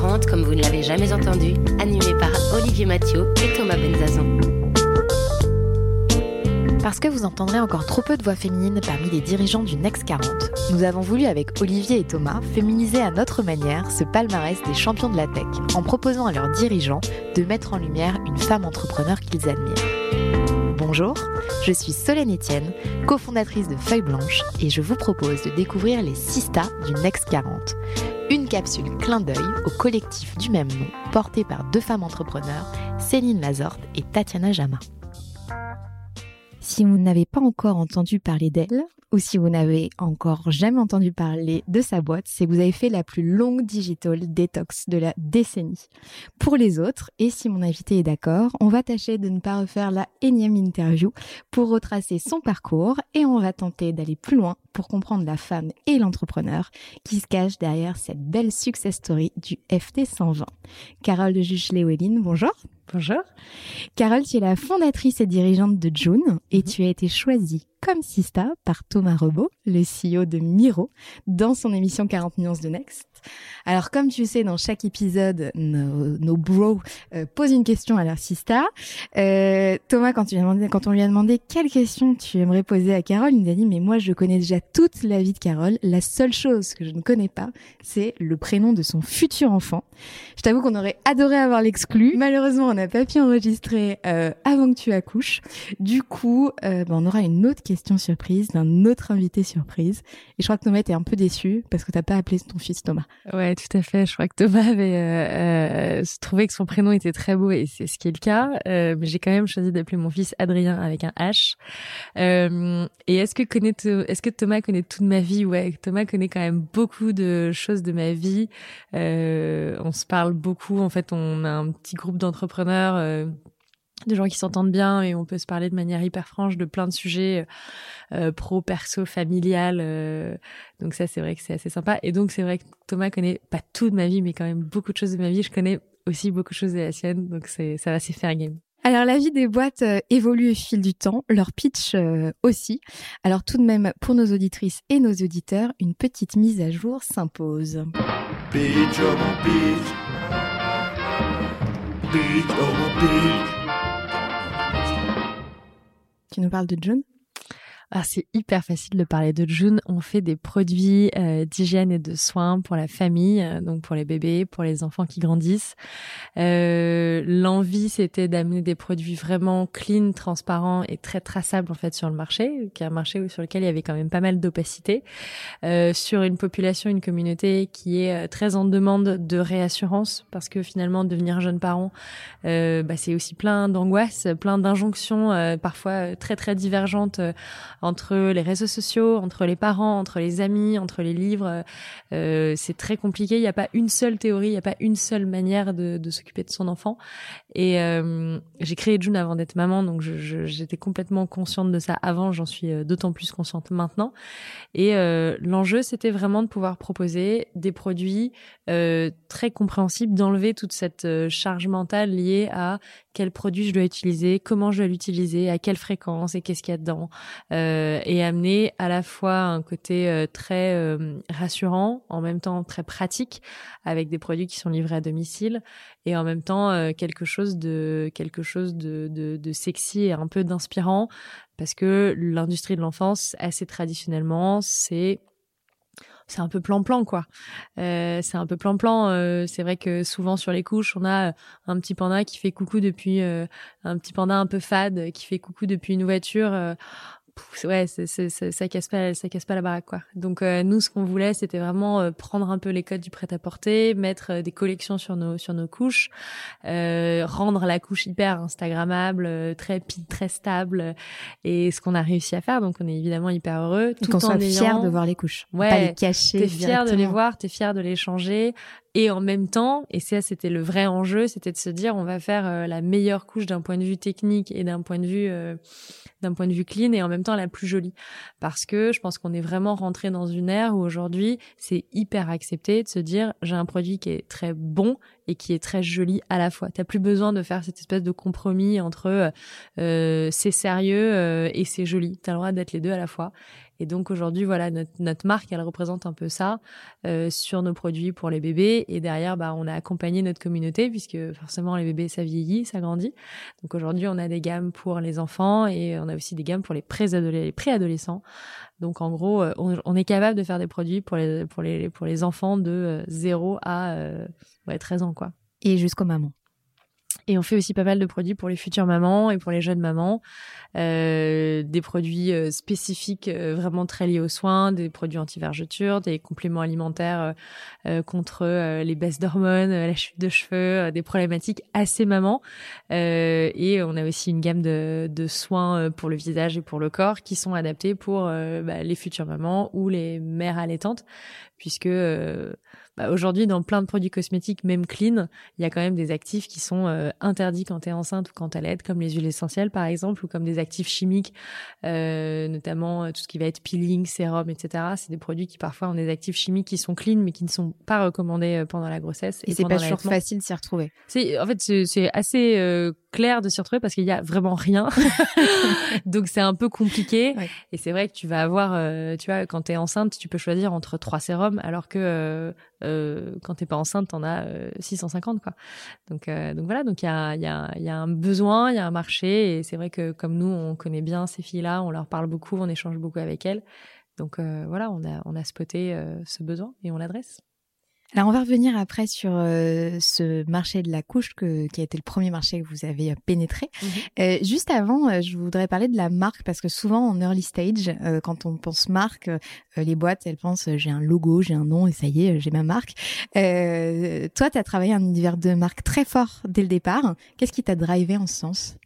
40 comme vous ne l'avez jamais entendu, animé par Olivier Mathieu et Thomas Benzazon. Parce que vous entendrez encore trop peu de voix féminines parmi les dirigeants du Next 40, nous avons voulu avec Olivier et Thomas féminiser à notre manière ce palmarès des champions de la tech en proposant à leurs dirigeants de mettre en lumière une femme entrepreneur qu'ils admirent. Bonjour, je suis Solène Etienne, cofondatrice de Feuille Blanche et je vous propose de découvrir les 6 stars du Next 40. Une capsule clin d'œil au collectif du même nom porté par deux femmes entrepreneurs, Céline Lazorte et Tatiana Jama. Si vous n'avez pas encore entendu parler d'elle, ou si vous n'avez encore jamais entendu parler de sa boîte, c'est que vous avez fait la plus longue digital detox de la décennie. Pour les autres, et si mon invité est d'accord, on va tâcher de ne pas refaire la énième interview pour retracer son parcours et on va tenter d'aller plus loin pour comprendre la femme et l'entrepreneur qui se cache derrière cette belle success story du FT 120. Carole de Juge-Léweline, bonjour. Bonjour. Carole, tu es la fondatrice et dirigeante de June et tu as été choisie comme Sista par Thomas Rebaud, le CEO de Miro, dans son émission 40 nuances de Next. Alors, comme tu sais, dans chaque épisode, nos, nos bros euh, posent une question à leur Sista. Euh, Thomas, quand, tu lui as demandé, quand on lui a demandé quelle question tu aimerais poser à Carole, il nous a dit, mais moi, je connais déjà toute la vie de Carole. La seule chose que je ne connais pas, c'est le prénom de son futur enfant. Je t'avoue qu'on aurait adoré avoir l'exclu. Malheureusement, on n'a pas pu enregistrer euh, avant que tu accouches. Du coup, ben, on aura une autre question surprise d'un autre invité surprise. Et je crois que Thomas était un peu déçu parce que t'as pas appelé ton fils Thomas. Ouais, tout à fait. Je crois que Thomas avait euh, euh, trouvé que son prénom était très beau et c'est ce qui est le cas. Euh, mais j'ai quand même choisi d'appeler mon fils Adrien avec un H. Euh, et est-ce que connaît, est-ce que Thomas connaît toute ma vie? Ouais, Thomas connaît quand même beaucoup de choses de ma vie. Euh, on se parle beaucoup. En fait, on a un petit groupe d'entrepreneurs. Euh, de gens qui s'entendent bien et on peut se parler de manière hyper franche de plein de sujets euh, pro, perso, familial. Euh, donc ça, c'est vrai que c'est assez sympa. Et donc c'est vrai que Thomas connaît pas tout de ma vie, mais quand même beaucoup de choses de ma vie. Je connais aussi beaucoup de choses de la sienne, donc c'est ça va c'est faire game. Alors la vie des boîtes euh, évolue au fil du temps, leur pitch euh, aussi. Alors tout de même, pour nos auditrices et nos auditeurs, une petite mise à jour s'impose. Pitch, oh pitch. Pitch, oh pitch. Tu nous parles de John Ah, c'est hyper facile de parler de June. On fait des produits euh, d'hygiène et de soins pour la famille, euh, donc pour les bébés, pour les enfants qui grandissent. Euh, L'envie, c'était d'amener des produits vraiment clean, transparents et très traçables en fait sur le marché, qui est un marché sur lequel il y avait quand même pas mal d'opacité, euh, sur une population, une communauté qui est euh, très en demande de réassurance, parce que finalement devenir jeune parent, bah, c'est aussi plein d'angoisses, plein d'injonctions, parfois très très divergentes entre les réseaux sociaux, entre les parents, entre les amis, entre les livres. Euh, c'est très compliqué. Il n'y a pas une seule théorie, il n'y a pas une seule manière de, de s'occuper de son enfant. Et euh, j'ai créé June avant d'être maman, donc j'étais complètement consciente de ça avant. J'en suis euh, d'autant plus consciente maintenant. Et euh, l'enjeu, c'était vraiment de pouvoir proposer des produits euh, très compréhensibles, d'enlever toute cette euh, charge mentale liée à quel produit je dois utiliser, comment je dois l'utiliser, à quelle fréquence et qu'est-ce qu'il y a dedans, euh, et amener à la fois un côté euh, très euh, rassurant, en même temps très pratique, avec des produits qui sont livrés à domicile, et en même temps euh, quelque chose de quelque chose de, sexy et un peu d'inspirant, parce que l'industrie de l'enfance, assez traditionnellement, c'est c'est un peu plan-plan quoi. Euh, c'est un peu plan-plan. euh, c'est vrai que souvent sur les couches, on a euh, un petit panda qui fait coucou depuis euh, un petit panda un peu fade qui fait coucou depuis une voiture. Euh, ouais, c'est, c'est, ça casse pas, ça casse pas la baraque quoi. Donc euh, nous, ce qu'on voulait, c'était vraiment euh, prendre un peu les codes du prêt-à-porter, mettre euh, des collections sur nos sur nos couches, rendre la couche hyper instagrammable, très très stable, et ce qu'on a réussi à faire. Donc on est évidemment hyper heureux. Tout qu'on en soit ayant... fier de voir les couches, ouais, pas les cacher. T'es fier de les voir, t'es fier de les changer, et en même temps, et ça c'était le vrai enjeu, c'était de se dire on va faire la meilleure couche d'un point de vue technique et d'un point de vue d'un point de vue clean et en même temps la plus jolie. Parce que je pense qu'on est vraiment rentré dans une ère où aujourd'hui c'est hyper accepté de se dire j'ai un produit qui est très bon et qui est très joli à la fois. T'as plus besoin de faire cette espèce de compromis entre euh, c'est sérieux euh, et c'est joli. T'as le droit d'être les deux à la fois. Et donc aujourd'hui, voilà, notre, notre, marque, elle représente un peu ça euh, sur nos produits pour les bébés. Et derrière, bah, on a accompagné notre communauté puisque forcément les bébés, ça vieillit, ça grandit. Donc aujourd'hui, on a des gammes pour les enfants et on a aussi des gammes pour les préadolescents. Donc en gros, euh, on, on, est capable de faire des produits pour les pour les pour les enfants de 0 euh, à euh, ouais, 13 ans quoi. Et jusqu'aux mamans. Et on fait aussi pas mal de produits pour les futures mamans et pour les jeunes mamans, euh, des produits euh, spécifiques euh, vraiment très liés aux soins, des produits anti-vergeture, des compléments alimentaires euh, contre les baisses d'hormones, la chute de cheveux, des problématiques assez mamans. et on a aussi une gamme de, de, soins pour le visage et pour le corps qui sont adaptés pour bah, les futures mamans ou les mères allaitantes, puisque bah, aujourd'hui, dans plein de produits cosmétiques, même clean, il y a quand même des actifs qui sont euh, interdits quand tu es enceinte ou quand tu l'aide, comme les huiles essentielles par exemple, ou comme des actifs chimiques, euh, notamment euh, tout ce qui va être peeling, sérum, etc. C'est des produits qui parfois ont des actifs chimiques qui sont clean, mais qui ne sont pas recommandés pendant la grossesse. Et, c'est pas toujours facile de s'y retrouver. C'est en fait c'est assez clair de s'y retrouver parce qu'il y a vraiment rien. Donc c'est un peu compliqué. Et c'est vrai que tu vas avoir, tu vois, quand tu es enceinte, tu peux choisir entre trois sérums, alors que euh, quand t'es pas enceinte, t'en as 650 euh, quoi. Donc euh, donc voilà, donc il y a y a un besoin, il y a un marché et c'est vrai que comme nous on connaît bien ces filles-là, on leur parle beaucoup, on échange beaucoup avec elles. Donc voilà, on a on a spoté ce besoin et on l'adresse. Alors on va revenir après sur euh, ce marché de la couche que, qui a été le premier marché que vous avez euh, pénétré. Mhm. Euh, juste avant, je voudrais parler de la marque parce que souvent en early stage, quand on pense marque, les boîtes elles pensent j'ai un logo, j'ai un nom et ça y est, j'ai ma marque. toi, tu as travaillé un univers de marque très fort dès le départ. Qu'est-ce qui t'a drivé en ce sens?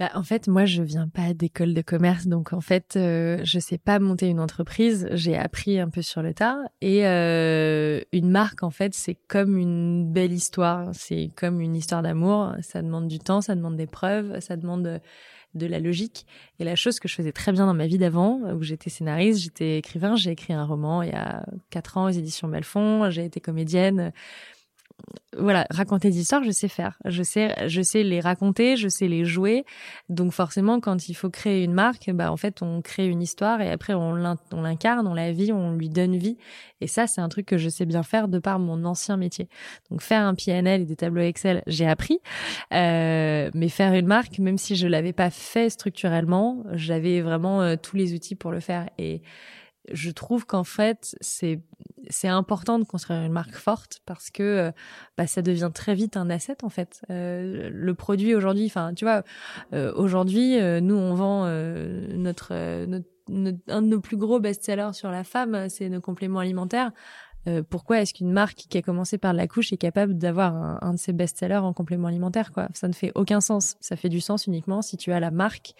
Bah, en fait, moi, je viens pas d'école de commerce, donc en fait, euh, je sais pas monter une entreprise. J'ai appris un peu sur le tas. Et euh, une marque, en fait, c'est comme une belle histoire. C'est comme une histoire d'amour. Ça demande du temps, ça demande des preuves, ça demande de la logique. Et la chose que je faisais très bien dans ma vie d'avant, où j'étais scénariste, j'étais écrivain, j'ai écrit un roman il y a quatre ans aux éditions Belfond, j'ai été comédienne voilà, raconter des histoires, je sais faire. Je sais, je sais les raconter, je sais les jouer. Donc forcément, quand il faut créer une marque, bah en fait, on crée une histoire et après on l'incarne, on la vit, on lui donne vie. Et ça, c'est un truc que je sais bien faire de par mon ancien métier. Donc faire un PNL et des tableaux Excel, j'ai appris. Euh, mais faire une marque, même si je l'avais pas fait structurellement, j'avais vraiment euh, tous les outils pour le faire. Et je trouve qu'en fait, c'est c'est important de construire une marque forte parce que euh, bah, ça devient très vite un asset en fait. Euh, le produit aujourd'hui, enfin tu vois, euh, aujourd'hui nous on vend notre, notre, un de nos plus gros best-sellers sur la femme, c'est nos compléments alimentaires. pourquoi est-ce qu'une marque qui a commencé par la couche est capable d'avoir un, un, de ses best-sellers en complément alimentaire quoi? Ça ne fait aucun sens. Ça fait du sens uniquement si tu as la marque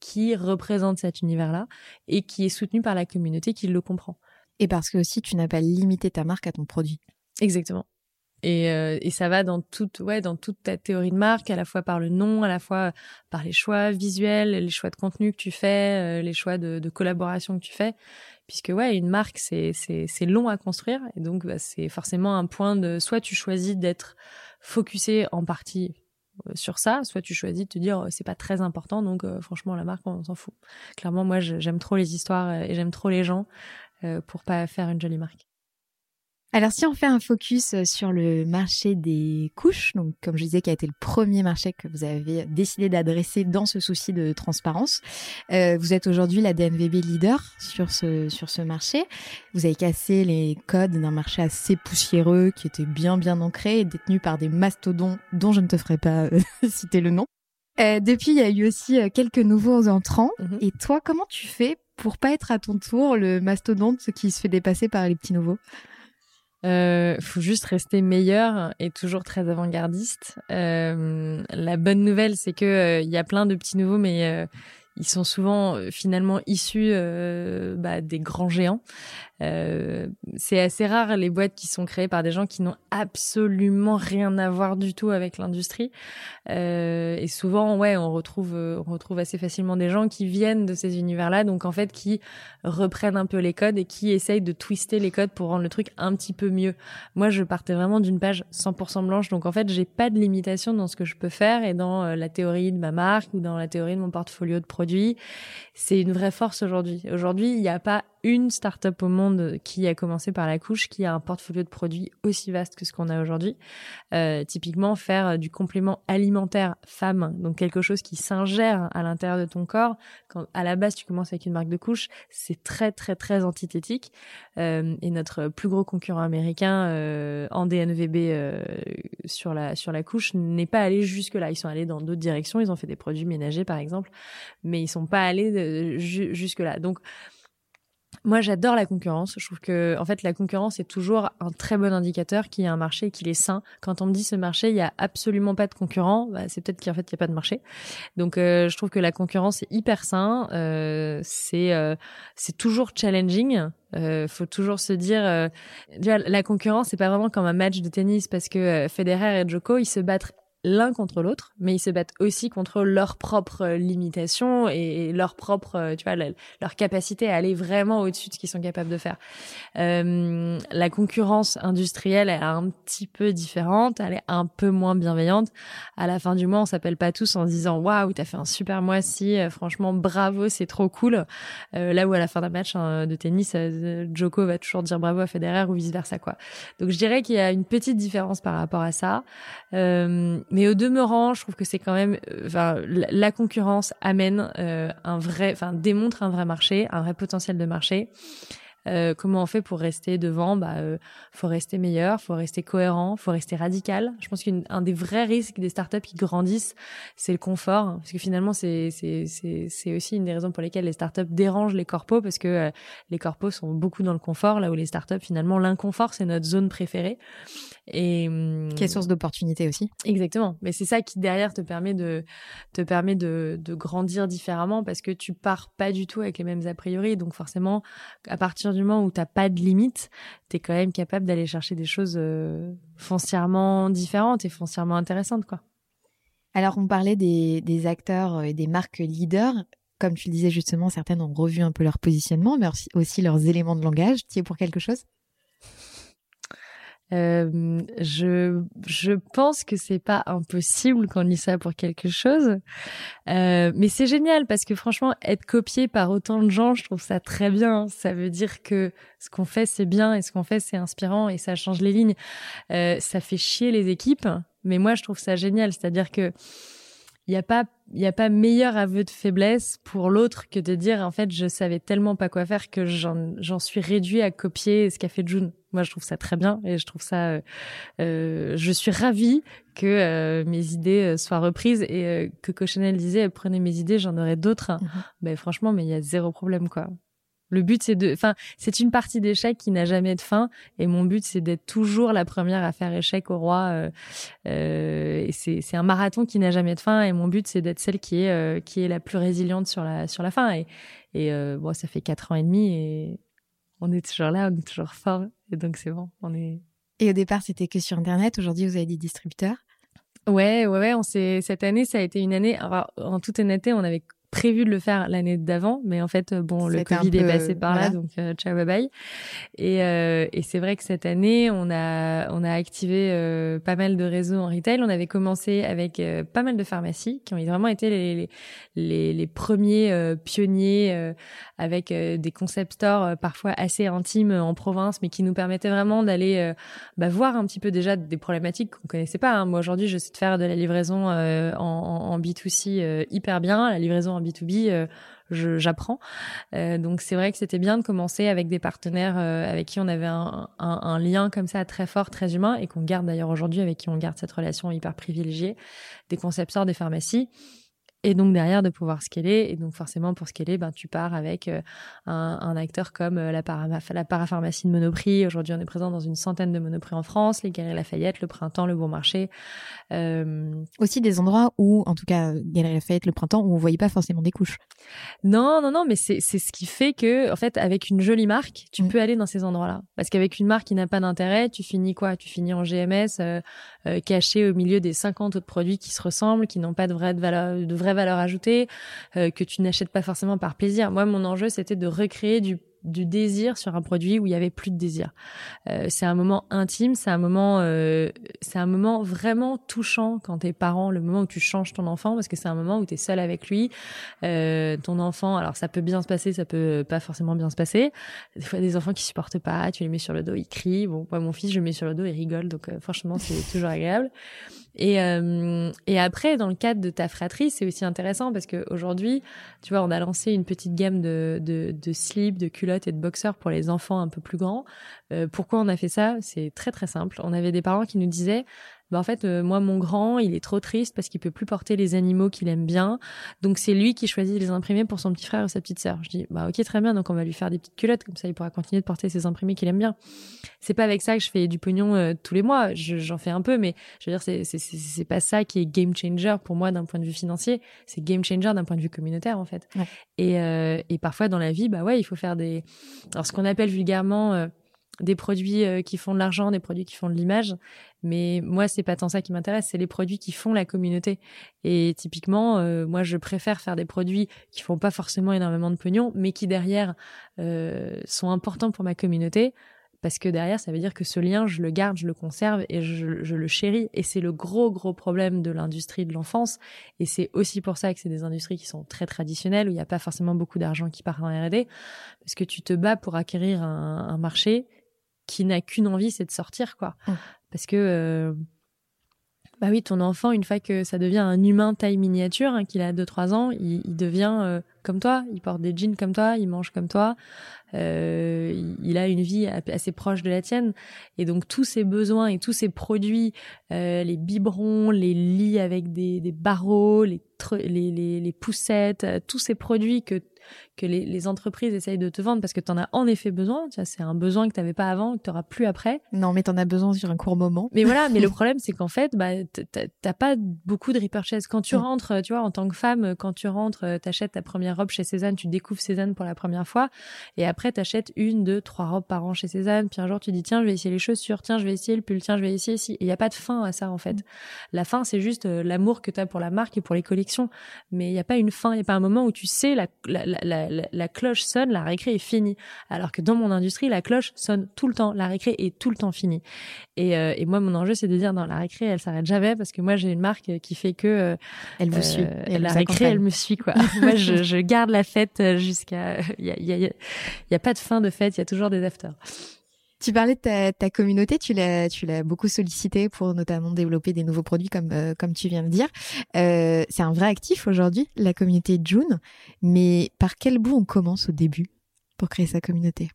qui représente cet univers-là et qui est soutenu par la communauté qui le comprend. Et parce que aussi tu n'as pas limité ta marque à ton produit. Exactement. Et, euh, et ça va dans toute, ouais, dans toute ta théorie de marque, à la fois par le nom, à la fois par les choix visuels, les choix de contenu que tu fais, euh, les choix de, de, collaboration que tu fais. Puisque ouais, une marque c'est c'est c'est long à construire et donc bah, c'est forcément un point de soit tu choisis d'être focusé en partie euh, sur ça, soit tu choisis de te dire c'est pas très important, donc franchement la marque on s'en fout. Clairement moi j'aime trop les histoires et j'aime trop les gens euh, pour pas faire une jolie marque. Alors si on fait un focus euh, sur le marché des couches, donc comme je disais qui a été le premier marché que vous avez décidé d'adresser dans ce souci de transparence, euh, vous êtes aujourd'hui la DNVB leader sur ce sur ce marché. Vous avez cassé les codes d'un marché assez poussiéreux qui était bien bien ancré et détenu par des mastodons dont je ne te ferai pas citer le nom. Euh, depuis, il y a eu aussi euh, quelques nouveaux entrants. Mhm. Et toi, comment tu fais pour pas être à ton tour le mastodonte qui se fait dépasser par les petits nouveaux? Euh, faut juste rester meilleur et toujours très avant-gardiste. Euh, la bonne nouvelle, c'est que euh, il y a plein de petits nouveaux, mais euh, ils sont souvent euh, finalement issus bah, des grands géants. Euh, c'est assez rare les boîtes qui sont créées par des gens qui n'ont absolument rien à voir du tout avec l'industrie. Euh, et souvent, ouais, on retrouve, euh, on retrouve assez facilement des gens qui viennent de ces univers-là, donc en fait qui reprennent un peu les codes et qui essayent de twister les codes pour rendre le truc un petit peu mieux. Moi, je partais vraiment d'une page 100% blanche, donc en fait, j'ai pas de limitation dans ce que je peux faire et dans euh, la théorie de ma marque ou dans la théorie de mon portfolio de produits. C'est une vraie force aujourd'hui. Aujourd'hui, il n'y a pas une start-up au monde qui a commencé par la couche qui a un portfolio de produits aussi vaste que ce qu'on a aujourd'hui. Euh, typiquement, faire du complément alimentaire femme, donc quelque chose qui s'ingère à l'intérieur de ton corps. Quand à la base tu commences avec une marque de couche, c'est très très très antithétique. Euh, et notre plus gros concurrent américain euh, en DNVB euh, sur la sur la couche n'est pas allé jusque là. Ils sont allés dans d'autres directions. Ils ont fait des produits ménagers par exemple, mais ils sont pas allés ju- jusque là. Donc moi, j'adore la concurrence. Je trouve que, en fait, la concurrence est toujours un très bon indicateur qu'il y a un marché et qu'il est sain. Quand on me dit ce marché, il y a absolument pas de concurrent, bah, c'est peut-être qu'en fait, il y a pas de marché. Donc, euh, je trouve que la concurrence est hyper sain. Euh, c'est, euh, c'est toujours challenging. Euh, faut toujours se dire, euh, la concurrence, c'est pas vraiment comme un match de tennis parce que euh, Federer et Djoko, ils se battent l'un contre l'autre, mais ils se battent aussi contre leurs propres euh, limitations et, et leur propre, euh, tu vois, leur capacité à aller vraiment au-dessus de ce qu'ils sont capables de faire. Euh, la concurrence industrielle est un petit peu différente, elle est un peu moins bienveillante. À la fin du mois, on s'appelle pas tous en disant waouh, t'as fait un super mois-ci, euh, franchement bravo, c'est trop cool. Là où à la fin d'un match hein, de tennis, euh, Djoko va toujours dire bravo à Federer ou vice versa quoi. Donc je dirais qu'il y a une petite différence par rapport à ça. Mais au demeurant, je trouve que c'est quand même, euh, enfin, la, concurrence amène euh, un vrai, enfin, démontre un vrai marché, un vrai potentiel de marché. Euh, comment on fait pour rester devant? Bah, euh, faut rester meilleur, faut rester cohérent, faut rester radical. Je pense qu'un des vrais risques des startups qui grandissent, c'est le confort, hein, parce que finalement, c'est c'est c'est c'est aussi une des raisons pour lesquelles les startups dérangent les corpos, parce que euh, les corpos sont beaucoup dans le confort, là où les startups finalement l'inconfort c'est notre zone préférée. Et hum, Qui est source d'opportunités aussi. Exactement. Mais c'est ça qui derrière te permet de te permet de, de grandir différemment parce que tu pars pas du tout avec les mêmes a priori. Donc forcément, à partir du moment où t'as pas de limite, t'es quand même capable d'aller chercher des choses euh, foncièrement différentes et foncièrement intéressantes, quoi. Alors, on parlait des, des acteurs et des marques leaders. Comme tu le disais justement, certaines ont revu un peu leur positionnement, mais aussi leurs éléments de langage. Tu es pour quelque chose? Euh, je je pense que c'est pas impossible qu'on lit ça pour quelque chose, Euh, mais c'est génial parce que franchement être copié par autant de gens, je trouve ça très bien. Ça veut dire que ce qu'on fait c'est bien et ce qu'on fait c'est inspirant et ça change les lignes. Euh, ça fait chier les équipes, mais moi je trouve ça génial. C'est-à-dire que il y a pas il a pas meilleur aveu de faiblesse pour l'autre que de dire en fait je savais tellement pas quoi faire que j'en j'en suis réduit à copier ce qu'a fait June. Moi je trouve ça très bien et je trouve ça euh, euh, je suis ravie que euh, mes idées soient reprises et que Cochonel disait prenez mes idées j'en aurai d'autres. Mhm. Ben franchement mais il y a zéro problème quoi. Le but c'est de enfin c'est une partie d'échec qui n'a jamais de fin et mon but c'est d'être toujours la première à faire échec au roi euh, euh, et c'est c'est un marathon qui n'a jamais de fin et mon but c'est d'être celle qui est euh, qui est la plus résiliente sur la sur la fin et et euh, bon ça fait quatre ans et demi et on est toujours là on est toujours fort et donc c'est bon on est Et au départ, c'était que sur Internet. Aujourd'hui, vous avez des distributeurs. Ouais, ouais, ouais. On s'est cette année, ça a été une année. alors, en toute honnêteté, on avait prévu de le faire l'année d'avant, mais en fait, euh, bon, le Covid est passé par là, donc euh, ciao, bye bye. Et, euh, et c'est vrai que cette année, on a on a activé euh, pas mal de réseaux en retail. On avait commencé avec euh, pas mal de pharmacies qui ont vraiment été les les les, les premiers euh, pionniers euh, avec euh, des concept stores parfois assez intimes en province, mais qui nous permettaient vraiment d'aller euh, bah, voir un petit peu déjà des problématiques qu'on connaissait pas. hein. Moi aujourd'hui, je sais de faire de la livraison euh, en, en, en B2C euh, hyper bien, la livraison en B2B. euh, j'apprends. Euh, donc c'est vrai que c'était bien de commencer avec des partenaires euh, avec qui on avait un lien comme ça très fort, très humain et qu'on garde d'ailleurs aujourd'hui avec qui on garde cette relation hyper privilégiée, des concepteurs, des pharmacies. Et donc derrière de pouvoir scaler. Et donc forcément pour scaler, ben tu pars avec euh, un, un, acteur comme euh, la, para, la parapharmacie de Monoprix. Aujourd'hui, on est présent dans une centaine de Monoprix en France, les Galeries Lafayette, le Printemps, le Bon Marché. Euh... Aussi des endroits où, en tout cas, Galeries Lafayette, le Printemps, où on voyait pas forcément des couches. Non, non, non, mais c'est c'est ce qui fait que, en fait, avec une jolie marque, tu mm. peux aller dans ces endroits-là. Parce qu'avec une marque qui n'a pas d'intérêt, tu finis quoi? Tu finis en GMS, euh, au milieu des 50 autres produits qui se ressemblent, qui n'ont pas de vraie valeur, de vraie valeur ajoutée, euh, que tu n'achètes pas forcément par plaisir. Moi, mon enjeu, c'était de recréer du du désir sur un produit où il y avait plus de désir. Euh, c'est un moment intime, c'est un moment, euh, c'est un moment vraiment touchant quand t'es parent, le moment où tu changes ton enfant, parce que c'est un moment où tu es seul avec lui. Euh, ton enfant, alors ça peut bien se passer, ça peut pas forcément bien se passer. Des fois, des enfants qui supportent pas, tu les mets sur le dos, ils crient. Bon, moi, mon fils, je le mets sur le dos, il rigole, donc euh, franchement, c'est toujours agréable. Et, euh, et après, dans le cadre de ta fratrie, c'est aussi intéressant parce que aujourd'hui, tu vois, on a lancé une petite gamme de, de, de slips, de culottes et de boxers pour les enfants un peu plus grands. Euh, pourquoi on a fait ça? C'est très très simple. On avait des parents qui nous disaient bah en fait euh, moi mon grand il est trop triste parce qu'il peut plus porter les animaux qu'il aime bien. Donc c'est lui qui choisit de les imprimer pour son petit frère ou sa petite sœur. Je dis bah ok très bien. Donc on va lui faire des petites culottes. Comme ça il pourra continuer de porter ses imprimés qu'il aime bien. C'est pas avec ça que je fais du pognon euh, tous les mois. J'en fais un peu mais je veux dire c'est c'est c'est pas ça qui est game changer pour moi d'un point de vue financier. C'est game changer d'un point de vue communautaire en fait. Ouais. et euh, et parfois dans la vie bah ouais il faut faire des alors ce qu'on appelle vulgairement euh, des produits euh, qui font de l'argent, des produits qui font de l'image. Mais moi, c'est pas tant ça qui m'intéresse, c'est les produits qui font la communauté. Et typiquement, euh, moi, je préfère faire des produits qui font pas forcément énormément de pognon, mais qui derrière euh, sont importants pour ma communauté. Parce que derrière, ça veut dire que ce lien, je le garde, je le conserve et je, je le chéris. Et c'est le gros, gros problème de l'industrie de l'enfance. Et c'est aussi pour ça que c'est des industries qui sont très traditionnelles, où il n'y a pas forcément beaucoup d'argent qui part en R&D. Parce que tu te bats pour acquérir un, un marché qui n'a qu'une envie, c'est de sortir, quoi. Mmh. Parce que, euh, bah oui, ton enfant, une fois que ça devient un humain taille miniature, hein, qu'il a 2-3 ans, il, il devient euh, comme toi, il porte des jeans comme toi, il mange comme toi, euh, il, il, a une vie assez proche de la tienne. Et donc, tous ses besoins et tous ses produits, les biberons, les lits avec des, des barreaux, les, les, les, les poussettes, tous ces produits que que les, les, entreprises essayent de te vendre parce que tu en as en effet besoin. Tu c'est un besoin que tu n'avais pas avant, que tu n'auras plus après. Non, mais tu en as besoin sur un court moment. Mais voilà, mais le problème, c'est qu'en fait, bah, t'as pas beaucoup de repurchase. Quand tu mmh. rentres, tu vois, en tant que femme, quand tu rentres, euh, t'achètes ta première robe chez Cézanne, tu découvres Cézanne pour la première fois, et après, t'achètes une, deux, trois robes par an chez Cézanne, puis un jour, tu dis, tiens, je vais essayer les chaussures, tiens, je vais essayer le pull, tiens, je vais essayer ici. Il n'y a pas de fin à ça, en fait. Mmh. La fin, c'est juste euh, l'amour que tu as pour la marque et pour les collections. Mais il n'y a pas une fin, il n'y a pas un moment où tu sais la, la, la, la, la cloche sonne, la récré est finie. Alors que dans mon industrie, la cloche sonne tout le temps, la récré est tout le temps finie. Et, euh, et moi, mon enjeu, c'est de dire, dans la récré, elle s'arrête jamais parce que moi, j'ai une marque qui fait que euh, elle vous suit. Elle la récré, elle me suit quoi. moi, je, je, garde la fête jusqu'à. Il y a, y, a, y a pas de fin de fête, il y a toujours des afters. Tu parlais de ta, ta communauté, tu l'as, tu l'as beaucoup sollicité pour notamment développer des nouveaux produits comme, euh, comme tu viens de dire. Euh, c'est un vrai actif aujourd'hui, la communauté June. Mais par quel bout on commence au début pour créer sa communauté?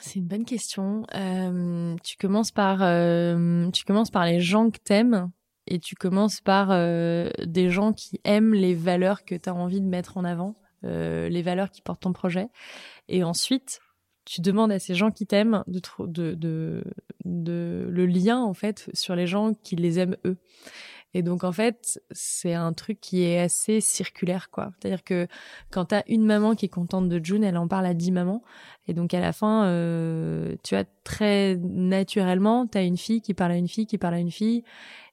C'est une bonne question. Euh, tu commences par, euh, tu commences par les gens que t'aimes et tu commences par euh, des gens qui aiment les valeurs que tu as envie de mettre en avant, les valeurs qui portent ton projet. Et ensuite, tu demandes à ces gens qui t'aiment de, de, de, de, le lien en fait sur les gens qui les aiment eux. Et donc en fait, c'est un truc qui est assez circulaire quoi. C'est-à-dire que quand t'as une maman qui est contente de June, elle en parle à dix mamans. Et donc à la fin, euh, tu as très naturellement, t'as une fille qui parle à une fille qui parle à une fille.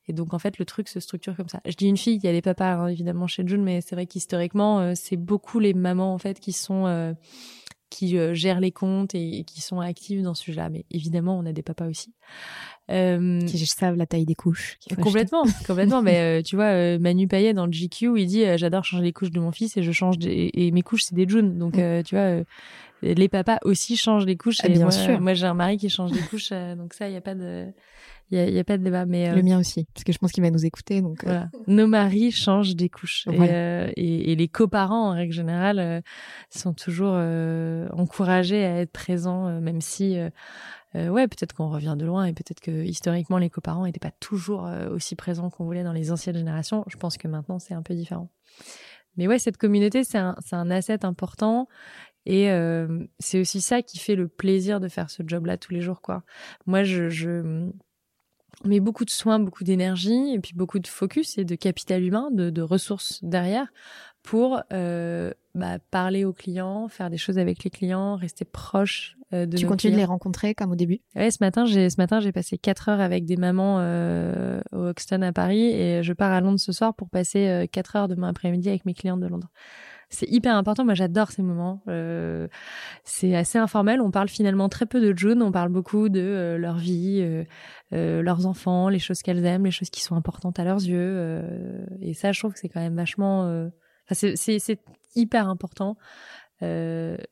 Et donc en fait, le truc se structure comme ça. Je dis une fille, il y a les papas hein, évidemment chez June, mais c'est vrai qu'historiquement, euh, c'est beaucoup les mamans en fait qui sont euh, qui euh, gèrent les comptes et, et, qui sont actives dans ce sujet-là. Mais évidemment, on a des papas aussi. Euh, qui savent la taille des couches. Complètement, complètement. Mais euh, tu vois, euh, Manu Payet dans le GQ, il dit euh, j'adore changer les couches de mon fils et je change des... et mes couches c'est des June. Donc mm. tu vois, les papas aussi changent les couches. Ah, et bien moi, sûr. Moi j'ai un mari qui change les couches, donc ça il y a pas de il y a, y a, pas de débat mais le mien aussi parce que je pense qu'il va nous écouter donc voilà. nos maris changent des couches voilà. et, et, et, les coparents en règle générale sont toujours encouragés à être présents même si euh, ouais, peut-être qu'on revient de loin et peut-être que historiquement les coparents n'étaient pas toujours euh, aussi présents qu'on voulait dans les anciennes générations. Je pense que maintenant c'est un peu différent. mais ouais, cette communauté, c'est un, c'est un asset important. Et euh, c'est aussi ça qui fait le plaisir de faire ce job-là tous les jours, quoi. Moi, je, je mets beaucoup de soins, beaucoup d'énergie, et puis beaucoup de focus et de capital humain, de, de ressources derrière, pour euh, bah, parler aux clients, faire des choses avec les clients, rester proche euh, de Tu continues de les clients. rencontrer comme au début? Ouais, ce matin, j'ai ce matin j'ai passé quatre heures avec des mamans euh, au Hoxton à Paris et je pars à Londres ce soir pour passer euh, quatre heures demain après-midi avec mes clientes de Londres. C'est hyper important. Moi, j'adore ces moments. Euh, c'est assez informel. On parle finalement très peu de June. On parle beaucoup de euh, leur vie, euh, euh, leurs enfants, les choses qu'elles aiment, les choses qui sont importantes à leurs yeux. euh, et ça, je trouve que c'est quand même vachement. c'est- hyper important.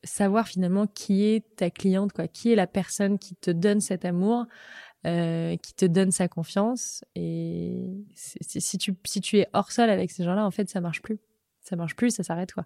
Savoir finalement qui est ta cliente, quoi, qui est la personne qui te donne cet amour, euh, qui te donne sa confiance. Et si tu si tu es hors sol avec ces gens-là, en fait, ça marche plus. Ça marche plus, ça s'arrête quoi.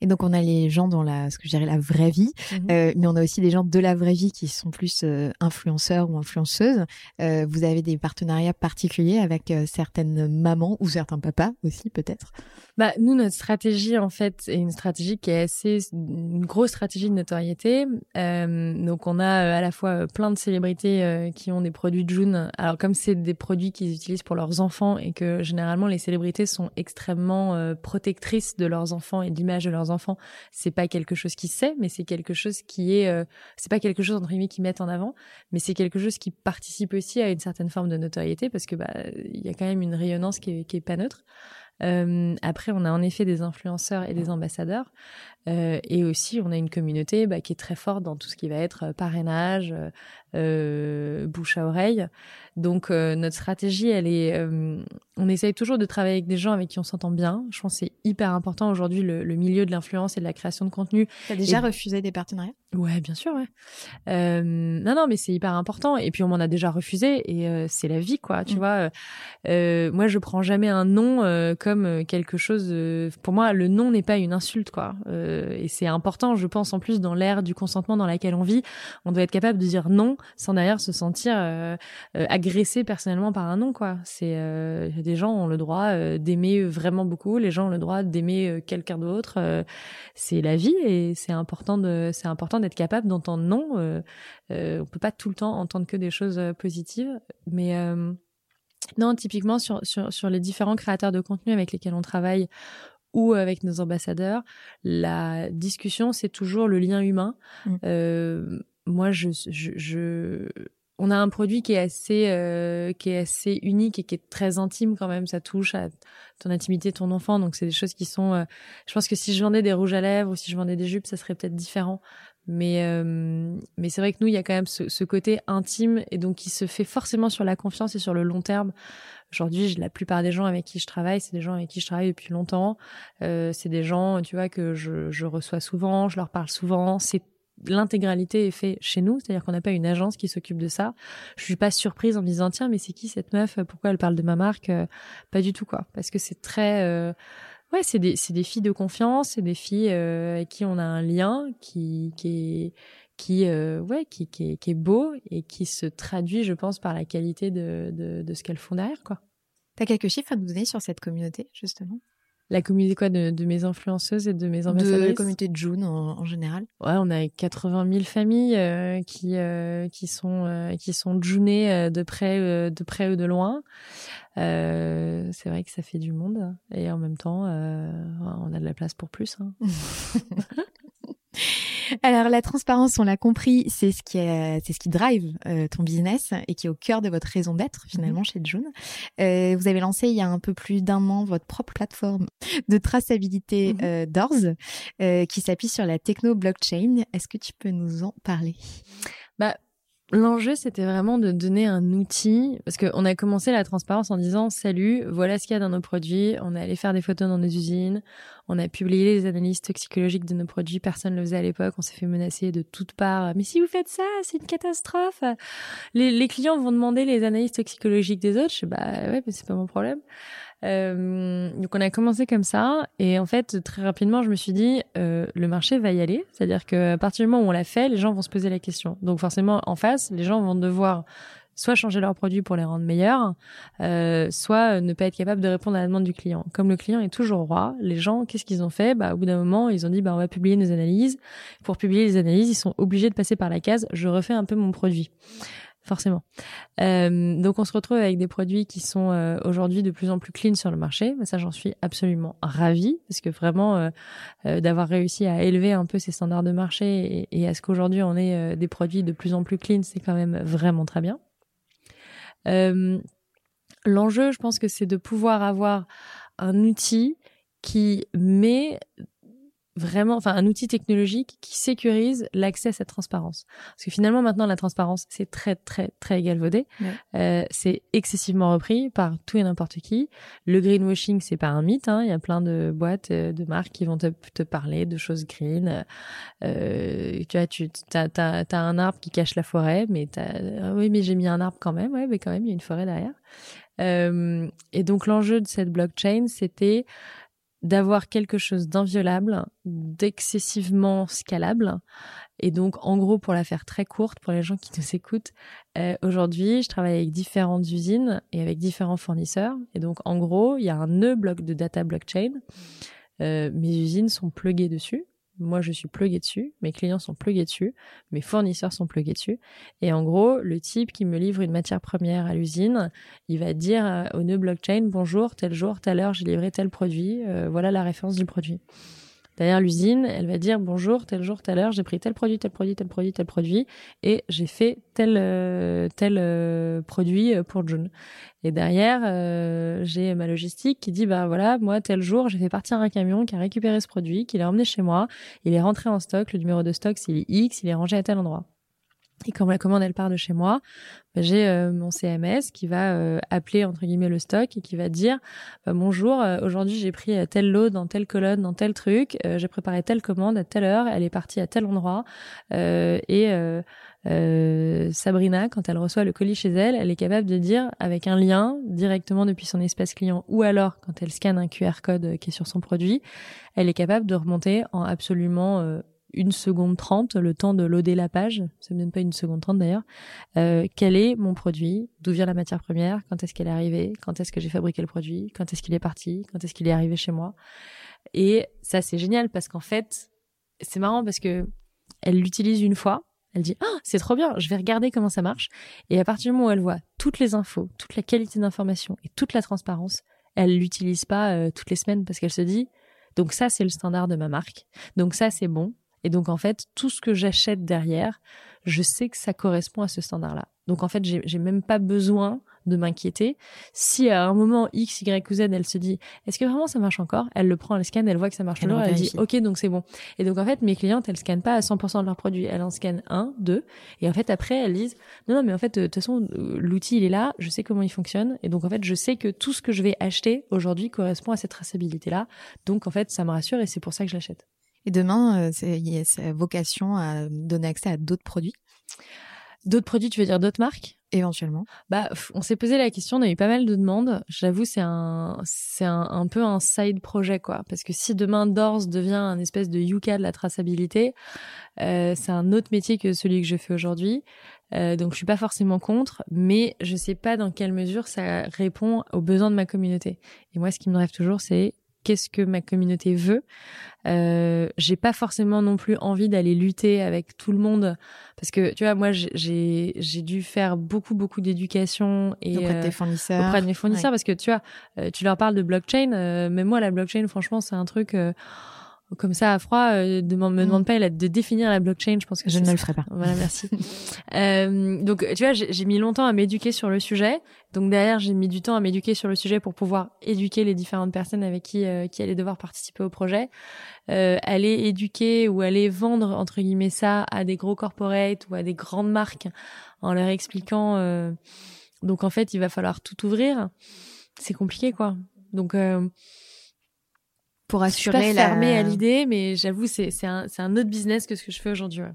Et donc on a les gens dans la, ce que je dirais la vraie vie, Mhm. euh, mais on a aussi des gens de la vraie vie qui sont plus euh, influenceurs ou influenceuses. Euh, vous avez des partenariats particuliers avec certaines mamans ou certains papas aussi peut-être? Bah, nous, notre stratégie, en fait, est une stratégie qui est assez, une grosse stratégie de notoriété. Donc, on a à la fois plein de célébrités qui ont des produits de June. Alors, comme c'est des produits qu'ils utilisent pour leurs enfants et que généralement les célébrités sont extrêmement protectrices de leurs enfants et de l'image de leurs enfants, c'est pas quelque chose qui sait, mais c'est quelque chose qui est, euh, c'est pas quelque chose entre guillemets qu'ils mettent en avant, mais c'est quelque chose qui participe aussi à une certaine forme de notoriété parce que bah, il y a quand même une rayonnance qui est, qui est pas neutre. Euh, après, on a en effet des influenceurs et des ambassadeurs. Euh, et aussi, on a une communauté bah, qui est très forte dans tout ce qui va être euh, parrainage, euh, euh, bouche à oreille. Donc, euh, notre stratégie, elle est... euh, on essaye toujours de travailler avec des gens avec qui on s'entend bien. Je pense que c'est hyper important aujourd'hui, le, le milieu de l'influence et de la création de contenu. T'as déjà Et- refusé des partenariats? Ouais, bien sûr, ouais. Euh, non, non, mais c'est hyper important. Et puis on m'en a déjà refusé, et euh, c'est la vie, quoi. Tu Mm. vois, euh, moi je prends jamais un non euh, comme quelque chose. euh, pour moi, le non n'est pas une insulte, quoi. Euh, et c'est important, je pense, en plus dans l'ère du consentement dans laquelle on vit, on doit être capable de dire non sans derrière se sentir agressé personnellement par un non, quoi. C'est euh, des gens ont le droit d'aimer vraiment beaucoup, les gens ont le droit d'aimer quelqu'un d'autre. euh, c'est la vie et c'est important de c'est important d'être capable d'entendre non. Euh, euh, on peut pas tout le temps entendre que des choses euh, positives, mais euh, non, typiquement sur, sur sur les différents créateurs de contenu avec lesquels on travaille ou avec nos ambassadeurs, la discussion c'est toujours le lien humain. Mm. Moi, je, je, je on a un produit qui est assez euh, qui est assez unique et qui est très intime quand même. Ça touche à ton intimité, ton enfant. Donc c'est des choses qui sont. euh, je pense que si je vendais des rouges à lèvres ou si je vendais des jupes, ça serait peut-être différent. Mais euh, mais c'est vrai que nous, il y a quand même ce, ce côté intime et donc qui se fait forcément sur la confiance et sur le long terme. Aujourd'hui, la plupart des gens avec qui je travaille, c'est des gens avec qui je travaille depuis longtemps. Euh, c'est des gens, tu vois, que je, je reçois souvent, je leur parle souvent. C'est l'intégralité est fait chez nous, c'est-à-dire qu'on n'a pas une agence qui s'occupe de ça. Je suis pas surprise en me disant tiens mais c'est qui cette meuf? Pourquoi elle parle de ma marque? Euh, Pas du tout quoi, parce que c'est très euh, ouais c'est des c'est des filles de confiance, c'est des filles euh, avec qui on a un lien qui qui est qui euh, ouais qui qui est, beau et qui se traduit je pense par la qualité de de, de ce qu'elles font derrière quoi. T'as quelques chiffres à nous donner sur cette communauté justement? La communauté quoi de, de mes influenceuses et de mes De ambassadrices. la communauté de June en, en général. Ouais, on a 80 000 familles euh, qui euh, qui sont euh, qui sont junées euh, de près euh, de près ou de loin. Euh, c'est vrai que ça fait du monde et en même temps euh, on a de la place pour plus. Hein. Alors la transparence, on l'a compris, c'est ce qui est, c'est ce qui drive euh, ton business et qui est au cœur de votre raison d'être finalement chez June. Euh, vous avez lancé il y a un peu plus d'un an votre propre plateforme de traçabilité Mhm. euh, d'Ors euh, qui s'appuie sur la techno blockchain. Est-ce que tu peux nous en parler? L'enjeu, c'était vraiment de donner un outil, parce qu'on a commencé la transparence en disant, salut, voilà ce qu'il y a dans nos produits, on est allé faire des photos dans nos usines, on a publié les analyses toxicologiques de nos produits, personne ne le faisait à l'époque, on s'est fait menacer de toutes parts, mais si vous faites ça, c'est une catastrophe. Les, clients vont demander les analyses toxicologiques des autres, je sais, bah ouais, mais c'est pas mon problème. Euh, donc on a commencé comme ça et en fait très rapidement je me suis dit euh, le marché va y aller, c'est-à-dire que à partir du moment où on l'a fait, les gens vont se poser la question. Donc forcément en face, les gens vont devoir soit changer leurs produits pour les rendre meilleurs, euh, soit ne pas être capable de répondre à la demande du client. Comme le client est toujours roi, les gens, qu'est-ce qu'ils ont fait? Bah, au bout d'un moment, ils ont dit, bah, on va publier nos analyses. Pour publier les analyses, ils sont obligés de passer par la case, je refais un peu mon produit forcément. Euh, donc on se retrouve avec des produits qui sont euh, aujourd'hui de plus en plus clean sur le marché. Mais ça, j'en suis absolument ravie parce que vraiment euh, euh d'avoir réussi à élever un peu ces standards de marché et, et à ce qu'aujourd'hui on ait euh, des produits de plus en plus clean, c'est quand même vraiment très bien. L'enjeu, je pense que c'est de pouvoir avoir un outil qui met vraiment, enfin, un outil technologique qui sécurise l'accès à cette transparence. Parce que finalement, maintenant, la transparence, c'est très, très, très galvaudé. Euh, c'est excessivement repris par tout et n'importe qui. Le greenwashing, c'est pas un mythe. Hein. Il y a plein de boîtes, euh, de marques qui vont te, te parler de choses green. Euh, tu vois, tu as, as, as, un arbre qui cache la forêt, mais t'as, ah oui, mais j'ai mis un arbre quand même. Ouais, mais quand même, il y a une forêt derrière. Euh, et donc, l'enjeu de cette blockchain, c'était d'avoir quelque chose d'inviolable, d'excessivement scalable. Et donc, en gros, pour la faire très courte, pour les gens qui nous écoutent, euh, aujourd'hui, je travaille avec différentes usines et avec différents fournisseurs. Et donc, en gros, il y a un nœud bloc de data blockchain. Euh, mes usines sont pluguées dessus. Moi, je suis plugué dessus, mes clients sont plugués dessus, mes fournisseurs sont plugués dessus. Et en gros, le type qui me livre une matière première à l'usine, il va dire euh, au nœud blockchain, bonjour, tel jour, telle heure, j'ai livré tel produit, euh, voilà la référence du produit. Derrière l'usine, elle va dire bonjour, tel jour, telle heure, j'ai pris tel produit, tel produit, tel produit, tel produit, et j'ai fait tel euh, tel euh, produit pour June. Et derrière, euh, j'ai ma logistique qui dit bah voilà, moi tel jour, j'ai fait partir un camion qui a récupéré ce produit, qui l'a emmené chez moi, il est rentré en stock, le numéro de stock c'est X, il est rangé à tel endroit. Et quand la commande elle part de chez moi, bah, j'ai euh, mon CMS qui va euh, appeler entre guillemets le stock et qui va dire bah, bonjour, euh, aujourd'hui j'ai pris tel lot dans telle colonne, dans tel truc, j'ai préparé telle commande à telle heure, elle est partie à tel endroit. Et Sabrina, quand elle reçoit le colis chez elle, elle est capable de dire avec un lien directement depuis son espace client ou alors quand elle scanne un QR code qui est sur son produit, elle est capable de remonter en absolument une seconde trente, le temps de loader la page, ça me donne pas une seconde trente d'ailleurs, euh, quel est mon produit, d'où vient la matière première, quand est-ce qu'elle est arrivée, quand est-ce que j'ai fabriqué le produit, quand est-ce qu'il est parti, quand est-ce qu'il est arrivé chez moi? Et ça c'est génial parce qu'en fait, c'est marrant parce que elle l'utilise une fois, elle dit ah c'est trop bien, je vais regarder comment ça marche. Et à partir du moment où elle voit toutes les infos, toute la qualité d'information et toute la transparence, elle l'utilise pas euh, toutes les semaines parce qu'elle se dit donc ça c'est le standard de ma marque, donc ça c'est bon, et donc, en fait, tout ce que j'achète derrière, je sais que ça correspond à ce standard-là. Donc, en fait, j'ai même pas besoin de m'inquiéter. Si à un moment X, Y ou Z, elle se dit, est-ce que vraiment ça marche encore? Elle le prend, elle scanne, elle voit que ça marche toujours, elle dit, ok, donc c'est bon. Et donc en fait, mes clientes, elles scannent pas à 100% de leurs produits, elles en scannent un, deux, et en fait après, elles disent, non, non, mais en fait, de toute façon, l'outil il est là, je sais comment il fonctionne, et donc en fait, je sais que tout ce que je vais acheter aujourd'hui correspond à cette traçabilité-là. Donc en fait, ça me rassure et c'est pour ça que je l'achète. Et demain, euh, il y a sa vocation à donner accès à d'autres produits D'autres produits, tu veux dire d'autres marques? Éventuellement. Bah, on s'est posé la question, on a eu pas mal de demandes. J'avoue, c'est un, c'est un, un, peu un side projet, quoi. Parce que si demain Doors devient un espèce de Yuka de la traçabilité, euh, c'est un autre métier que celui que je fais aujourd'hui. Euh, donc je suis pas forcément contre, mais je sais pas dans quelle mesure ça répond aux besoins de ma communauté. Et moi, ce qui me rêve toujours, c'est qu'est-ce que ma communauté veut. Euh, j'ai pas forcément non plus envie d'aller lutter avec tout le monde parce que tu vois moi j'ai j'ai dû faire beaucoup beaucoup d'éducation et auprès de tes fournisseurs auprès de mes fournisseurs ouais. parce que tu vois euh, tu leur parles de blockchain euh, mais moi la blockchain franchement c'est un truc euh, comme ça à froid, euh, me demande pas de définir la blockchain. Je pense que je ne le ferai pas. Voilà, merci. euh, donc, tu vois, j'ai mis longtemps à m'éduquer sur le sujet. Donc derrière, j'ai mis du temps à m'éduquer sur le sujet pour pouvoir éduquer les différentes personnes avec qui euh, qui allaient devoir participer au projet. Euh, aller éduquer ou aller vendre entre guillemets ça à des gros corporates ou à des grandes marques en leur expliquant. Euh, donc en fait, il va falloir tout ouvrir. C'est compliqué, quoi. Donc euh, pour assurer je suis pas fermée à l'idée, mais j'avoue, c'est c'est un, c'est un autre business que ce que je fais aujourd'hui. Ouais.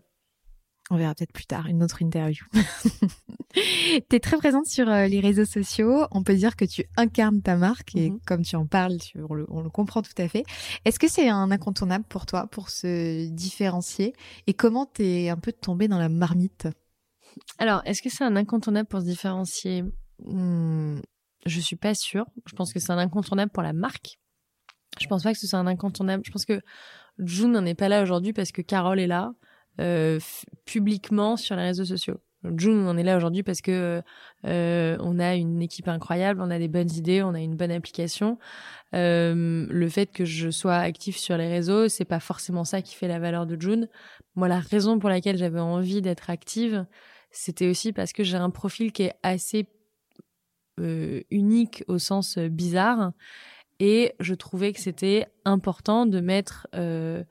On verra peut-être plus tard une autre interview. tu es très présente sur euh, les réseaux sociaux. On peut dire que tu incarnes ta marque et mm -hmm. comme tu en parles, tu, on, le, on, le, comprend tout à fait. Est-ce que c'est un incontournable pour toi pour se différencier? Et comment t'es un peu tombée dans la marmite? Alors, est-ce que c'est un incontournable pour se différencier? Hmm, Je suis pas sûre. Je pense que c'est un incontournable pour la marque. Je pense pas que ce soit un incontournable. Je pense que June n'en est pas là aujourd'hui parce que Carole est là euh, publiquement sur les réseaux sociaux. June on est là aujourd'hui parce que euh, on a une équipe incroyable, on a des bonnes idées, on a une bonne application. Euh, le fait que je sois active sur les réseaux, c'est pas forcément ça qui fait la valeur de June. Moi, la raison pour laquelle j'avais envie d'être active, c'était aussi parce que j'ai un profil qui est assez euh, unique au sens euh, bizarre et je trouvais que c'était important de mettre euh,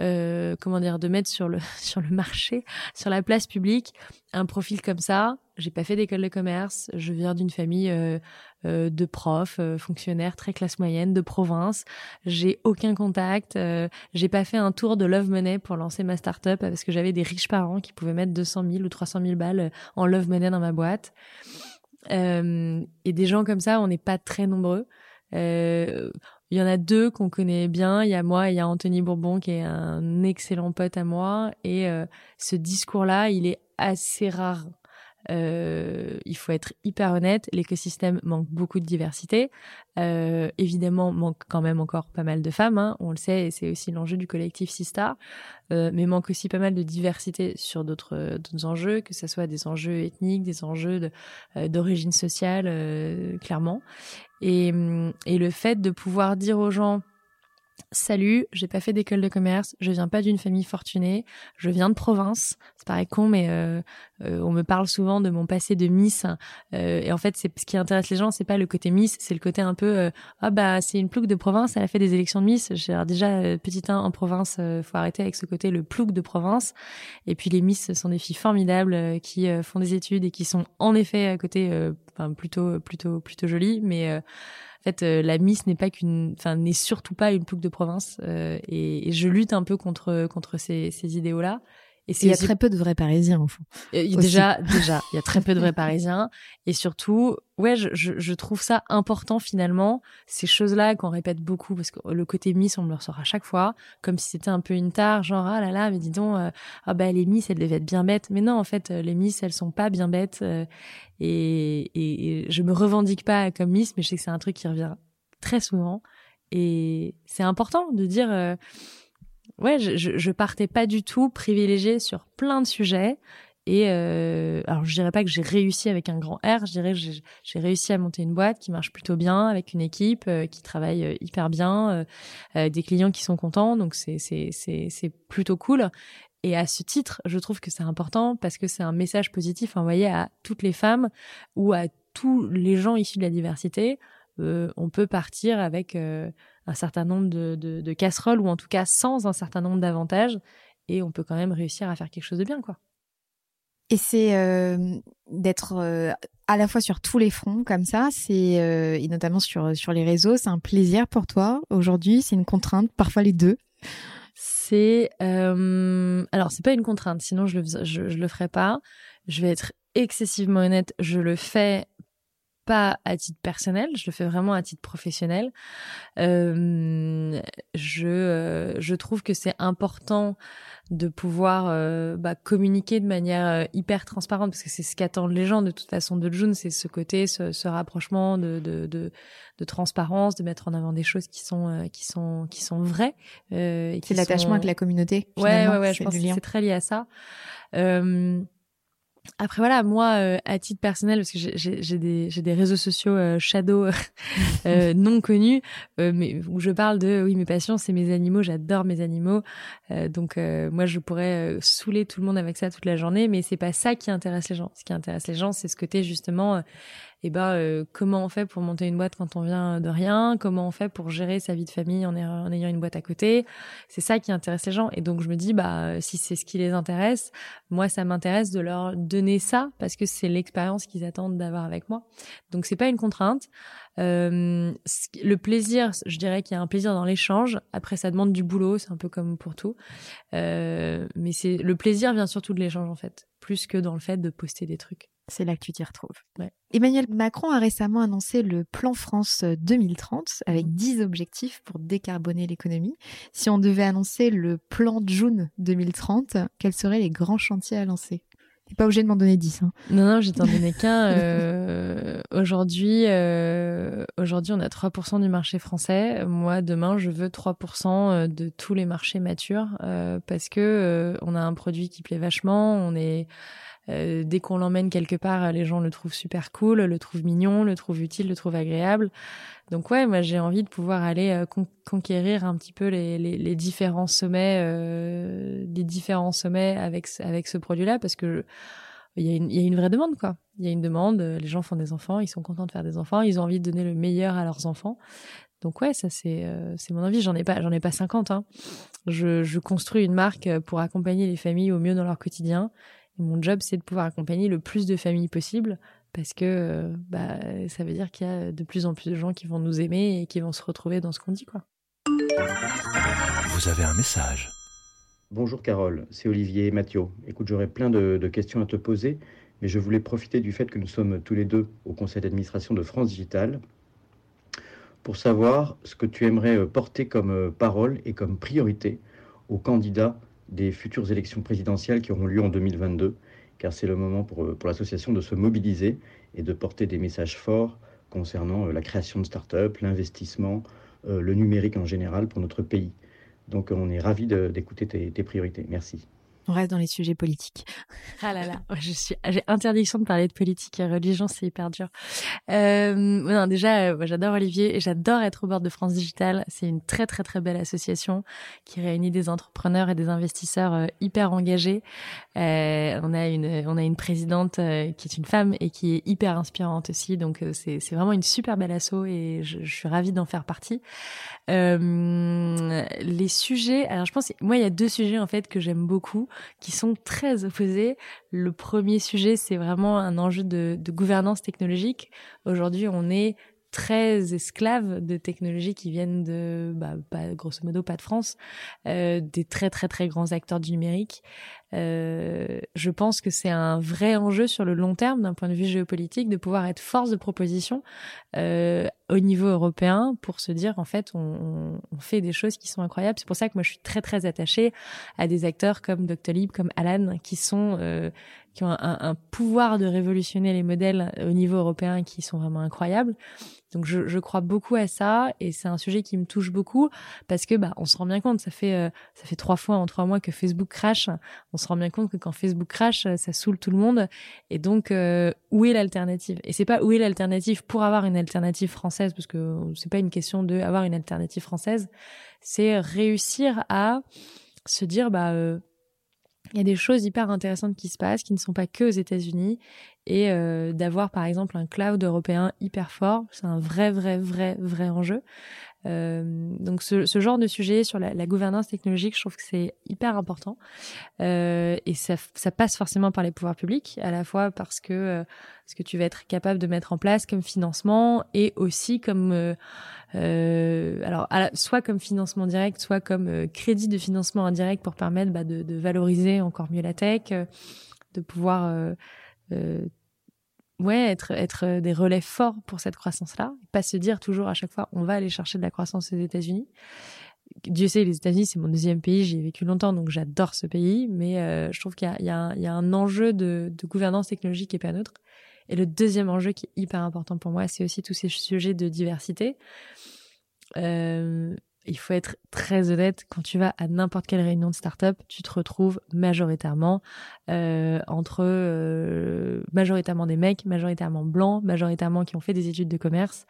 euh, comment dire de mettre sur le sur le marché sur la place publique un profil comme ça. J'ai pas fait d'école de commerce. Je viens d'une famille euh, euh de profs euh, fonctionnaires très classe moyenne de province. J'ai aucun contact euh, j'ai pas fait un tour de Love Money pour lancer ma start-up parce que j'avais des riches parents qui pouvaient mettre 200 000 ou 300 000 balles en Love Money dans ma boîte. Et des gens comme ça on n'est pas très nombreux euh, il y en a deux qu'on connaît bien. Il y a moi et il y a Anthony Bourbon qui est un excellent pote à moi. Et euh, ce discours-là, il est assez rare. Euh, il faut être hyper honnête. L'écosystème manque beaucoup de diversité. Euh, évidemment, manque quand même encore pas mal de femmes. Hein, on le sait, et c'est aussi l'enjeu du collectif Sista. Euh, mais manque aussi pas mal de diversité sur d'autres d'autres enjeux, que ce soit des enjeux ethniques, des enjeux euh, d'origine sociale, euh, clairement. Et, et le fait de pouvoir dire aux gens Salut, j'ai pas fait d'école de commerce, je viens pas d'une famille fortunée, je viens de province. C'est pareil con, mais euh, euh, on me parle souvent de mon passé de Miss. Euh, et en fait, c'est ce qui intéresse les gens, c'est pas le côté Miss, c'est le côté un peu euh, ah bah c'est une plouc de province, elle a fait des élections de Miss. Déjà euh, petit 1 en province, faut arrêter avec ce côté le plouc de province. Et puis les Miss sont des filles formidables qui font des études et qui sont en effet à côté, enfin plutôt plutôt plutôt jolies, mais fait, euh, la Miss n'est pas qu'une, enfin, n'est surtout pas une plouc de province. Euh, et, je lutte un peu contre contre ces idéaux-là. Et il y a très peu de vrais Parisiens au fond. déjà, déjà, il y a très peu de vrais Parisiens. Et surtout, ouais, je, je, je trouve ça important finalement, ces choses-là qu'on répète beaucoup, parce que le côté Miss, on me le ressort à chaque fois, comme si c'était un peu une tare, genre ah là là, mais dis donc, euh, ah bah les Miss, elles devaient être bien bêtes. Mais non, en fait, les Miss, elles sont pas bien bêtes. Euh, et, et, et je me revendique pas comme Miss, mais je sais que c'est un truc qui revient très souvent. Et c'est important de dire. Euh, ouais, je, je, partais pas du tout privilégiée sur plein de sujets. Et euh, alors, je dirais pas que j'ai réussi avec un grand R. Je dirais que j'ai réussi à monter une boîte qui marche plutôt bien, avec une équipe euh, qui travaille euh, hyper bien, euh, des clients qui sont contents. Donc, c'est c'est c'est plutôt cool. Et à ce titre, je trouve que c'est important parce que c'est un message positif envoyé à toutes les femmes ou à tous les gens issus de la diversité. Euh, on peut partir avec euh, un certain nombre de, de, de, casseroles ou en tout cas sans un certain nombre d'avantages et on peut quand même réussir à faire quelque chose de bien quoi. Et c'est euh, d'être euh, à la fois sur tous les fronts comme ça, c'est euh, et notamment sur sur les réseaux, c'est un plaisir pour toi aujourd'hui, c'est une contrainte, parfois les deux. C'est alors c'est pas une contrainte, sinon je le je, je le ferais pas. Je vais être excessivement honnête, je le fais pas à titre personnel, je le fais vraiment à titre professionnel. Euh, je, euh, je trouve que c'est important de pouvoir euh, bah, communiquer de manière euh, hyper transparente parce que c'est ce qu'attendent les gens de toute façon de June, c'est ce côté, ce, ce rapprochement de, de, de, de, transparence, de mettre en avant des choses qui sont euh, qui sont qui sont vraies. c'est l'attachement avec la communauté. Ouais, ouais, ouais, je pense que c'est très lié à ça. Euh, après voilà, moi euh, à titre personnel parce que j'ai des des réseaux sociaux euh, shadow euh, non connus mais où je parle de oui mes passions c'est mes animaux, j'adore mes animaux. Donc moi je pourrais saouler tout le monde avec ça toute la journée mais c'est pas ça qui intéresse les gens. Ce qui intéresse les gens c'est ce côté justement eh ben euh, comment on fait pour monter une boîte quand on vient de rien? Comment on fait pour gérer sa vie de famille en, en ayant une boîte à côté? C'est ça qui intéresse les gens. Et donc je me dis bah si c'est ce qui les intéresse, moi ça m'intéresse de leur donner ça parce que c'est l'expérience qu'ils attendent d'avoir avec moi. Donc c'est pas une contrainte. Euh, le plaisir, je dirais qu'il y a un plaisir dans l'échange. Après, ça demande du boulot, c'est un peu comme pour tout. Euh, mais c'est le plaisir vient surtout de l'échange en fait, plus que dans le fait de poster des trucs. C'est là que tu t'y retrouves. Ouais. Emmanuel Macron a récemment annoncé le plan France 2030 avec 10 objectifs pour décarboner l'économie. Si on devait annoncer le plan June 2030, quels seraient les grands chantiers à lancer? T'es pas obligé de m'en donner 10. Hein. Non, non, je t'en donner qu'un. Euh, aujourd'hui, euh, aujourd'hui, on a 3% du marché français. Moi, demain, je veux 3% de tous les marchés matures euh, parce que on a un produit qui plaît vachement. On est dès qu'on l'emmène quelque part, les gens le trouvent super cool, le trouvent mignon, le trouvent utile, le trouvent agréable. Donc ouais, moi j'ai envie de pouvoir aller conquérir un petit peu les, les, les différents sommets, euh, différents sommets avec avec ce produit-là parce que il y, a une, y a une vraie demande quoi. Il y a une demande, les gens font des enfants, ils sont contents de faire des enfants, ils ont envie de donner le meilleur à leurs enfants. Donc ouais, ça c'est euh, c'est mon envie. J'en ai pas j'en ai pas 50. Hein. Je, je construis une marque pour accompagner les familles au mieux dans leur quotidien. Et mon job c'est de pouvoir accompagner le plus de familles possible parce que euh, bah ça veut dire qu'il y a de plus en plus de gens qui vont nous aimer et qui vont se retrouver dans ce qu'on dit quoi. Vous avez un message. Bonjour Carole, c'est Olivier Mathieu. Écoute, j'aurais plein de, de, questions à te poser, mais je voulais profiter du fait que nous sommes tous les deux au conseil d'administration de France Digital pour savoir ce que tu aimerais euh, porter comme euh, parole et comme priorité aux candidats des futures élections présidentielles qui auront lieu en 2022, car c'est le moment pour, euh, pour l'association de se mobiliser et de porter des messages forts concernant la création de start-up, l'investissement, euh, le numérique en général pour notre pays. Donc on est ravis d'écouter tes priorités. Merci. On reste dans les sujets politiques. Ah là là, je suis, j'ai interdiction de parler de politique et religion, c'est hyper dur. Euh, non, déjà, euh, j'adore Olivier et j'adore être au bord de France Digital. C'est une très très très belle association qui réunit des entrepreneurs et des investisseurs euh, hyper engagés. Euh, on a une, on a une présidente qui est une femme et qui est hyper inspirante aussi. Donc c'est, c'est vraiment une super belle asso et je, je suis ravie d'en faire partie. les sujets, alors je pense, moi il y a deux sujets en fait que j'aime beaucoup qui sont très opposés. Le premier sujet, c'est vraiment un enjeu de, gouvernance technologique. Aujourd'hui, on est très esclaves de technologies qui viennent de, bah, grosso modo, pas de France, euh, des très très très grands acteurs du numérique. Euh, je pense que c'est un vrai enjeu sur le long terme d'un point de vue géopolitique de pouvoir être force de proposition euh, au niveau européen pour se dire en fait on, on, fait des choses qui sont incroyables. C'est pour ça que moi je suis très très attachée à des acteurs comme Doctolib, comme Alan, qui sont qui ont un, pouvoir de révolutionner les modèles au niveau européen qui sont vraiment incroyables. Donc je, je crois beaucoup à ça et c'est un sujet qui me touche beaucoup parce que bah on se rend bien compte ça fait euh, ça fait trois fois en trois mois que Facebook crash. On se rend bien compte que quand Facebook crash ça saoule tout le monde et donc euh, où est l'alternative? Et c'est pas où est l'alternative pour avoir une alternative française parce que c'est pas une question de avoir une alternative française, c'est réussir à se dire bah euh, il y a des choses hyper intéressantes qui se passent, qui ne sont pas que aux États-Unis, et euh, d'avoir par exemple un cloud européen hyper fort, c'est un vrai, vrai, vrai, vrai enjeu. Euh, donc ce, ce, genre de sujet sur la, la, gouvernance technologique, je trouve que c'est hyper important. Euh, et ça, ça, passe forcément par les pouvoirs publics, à la fois parce que euh, ce que tu vas être capable de mettre en place comme financement et aussi comme euh, euh, alors la, soit comme financement direct, soit comme crédit de financement indirect pour permettre bah, de, de, valoriser encore mieux la tech, de pouvoir ouais, être, être des relais forts pour cette croissance-là. Pas se dire toujours à chaque fois, on va aller chercher de la croissance aux États-Unis. Dieu sait, les États-Unis, c'est mon deuxième pays, j'y ai vécu longtemps, donc j'adore ce pays, mais euh, je trouve qu'il y, y, y a, un enjeu de, de gouvernance technologique qui est pas neutre. Et le deuxième enjeu qui est hyper important pour moi, c'est aussi tous ces sujets de diversité. Euh, il faut être très honnête, quand tu vas à n'importe quelle réunion de start-up, tu te retrouves majoritairement euh, entre euh, majoritairement des mecs, majoritairement blancs, majoritairement qui ont fait des études de commerce.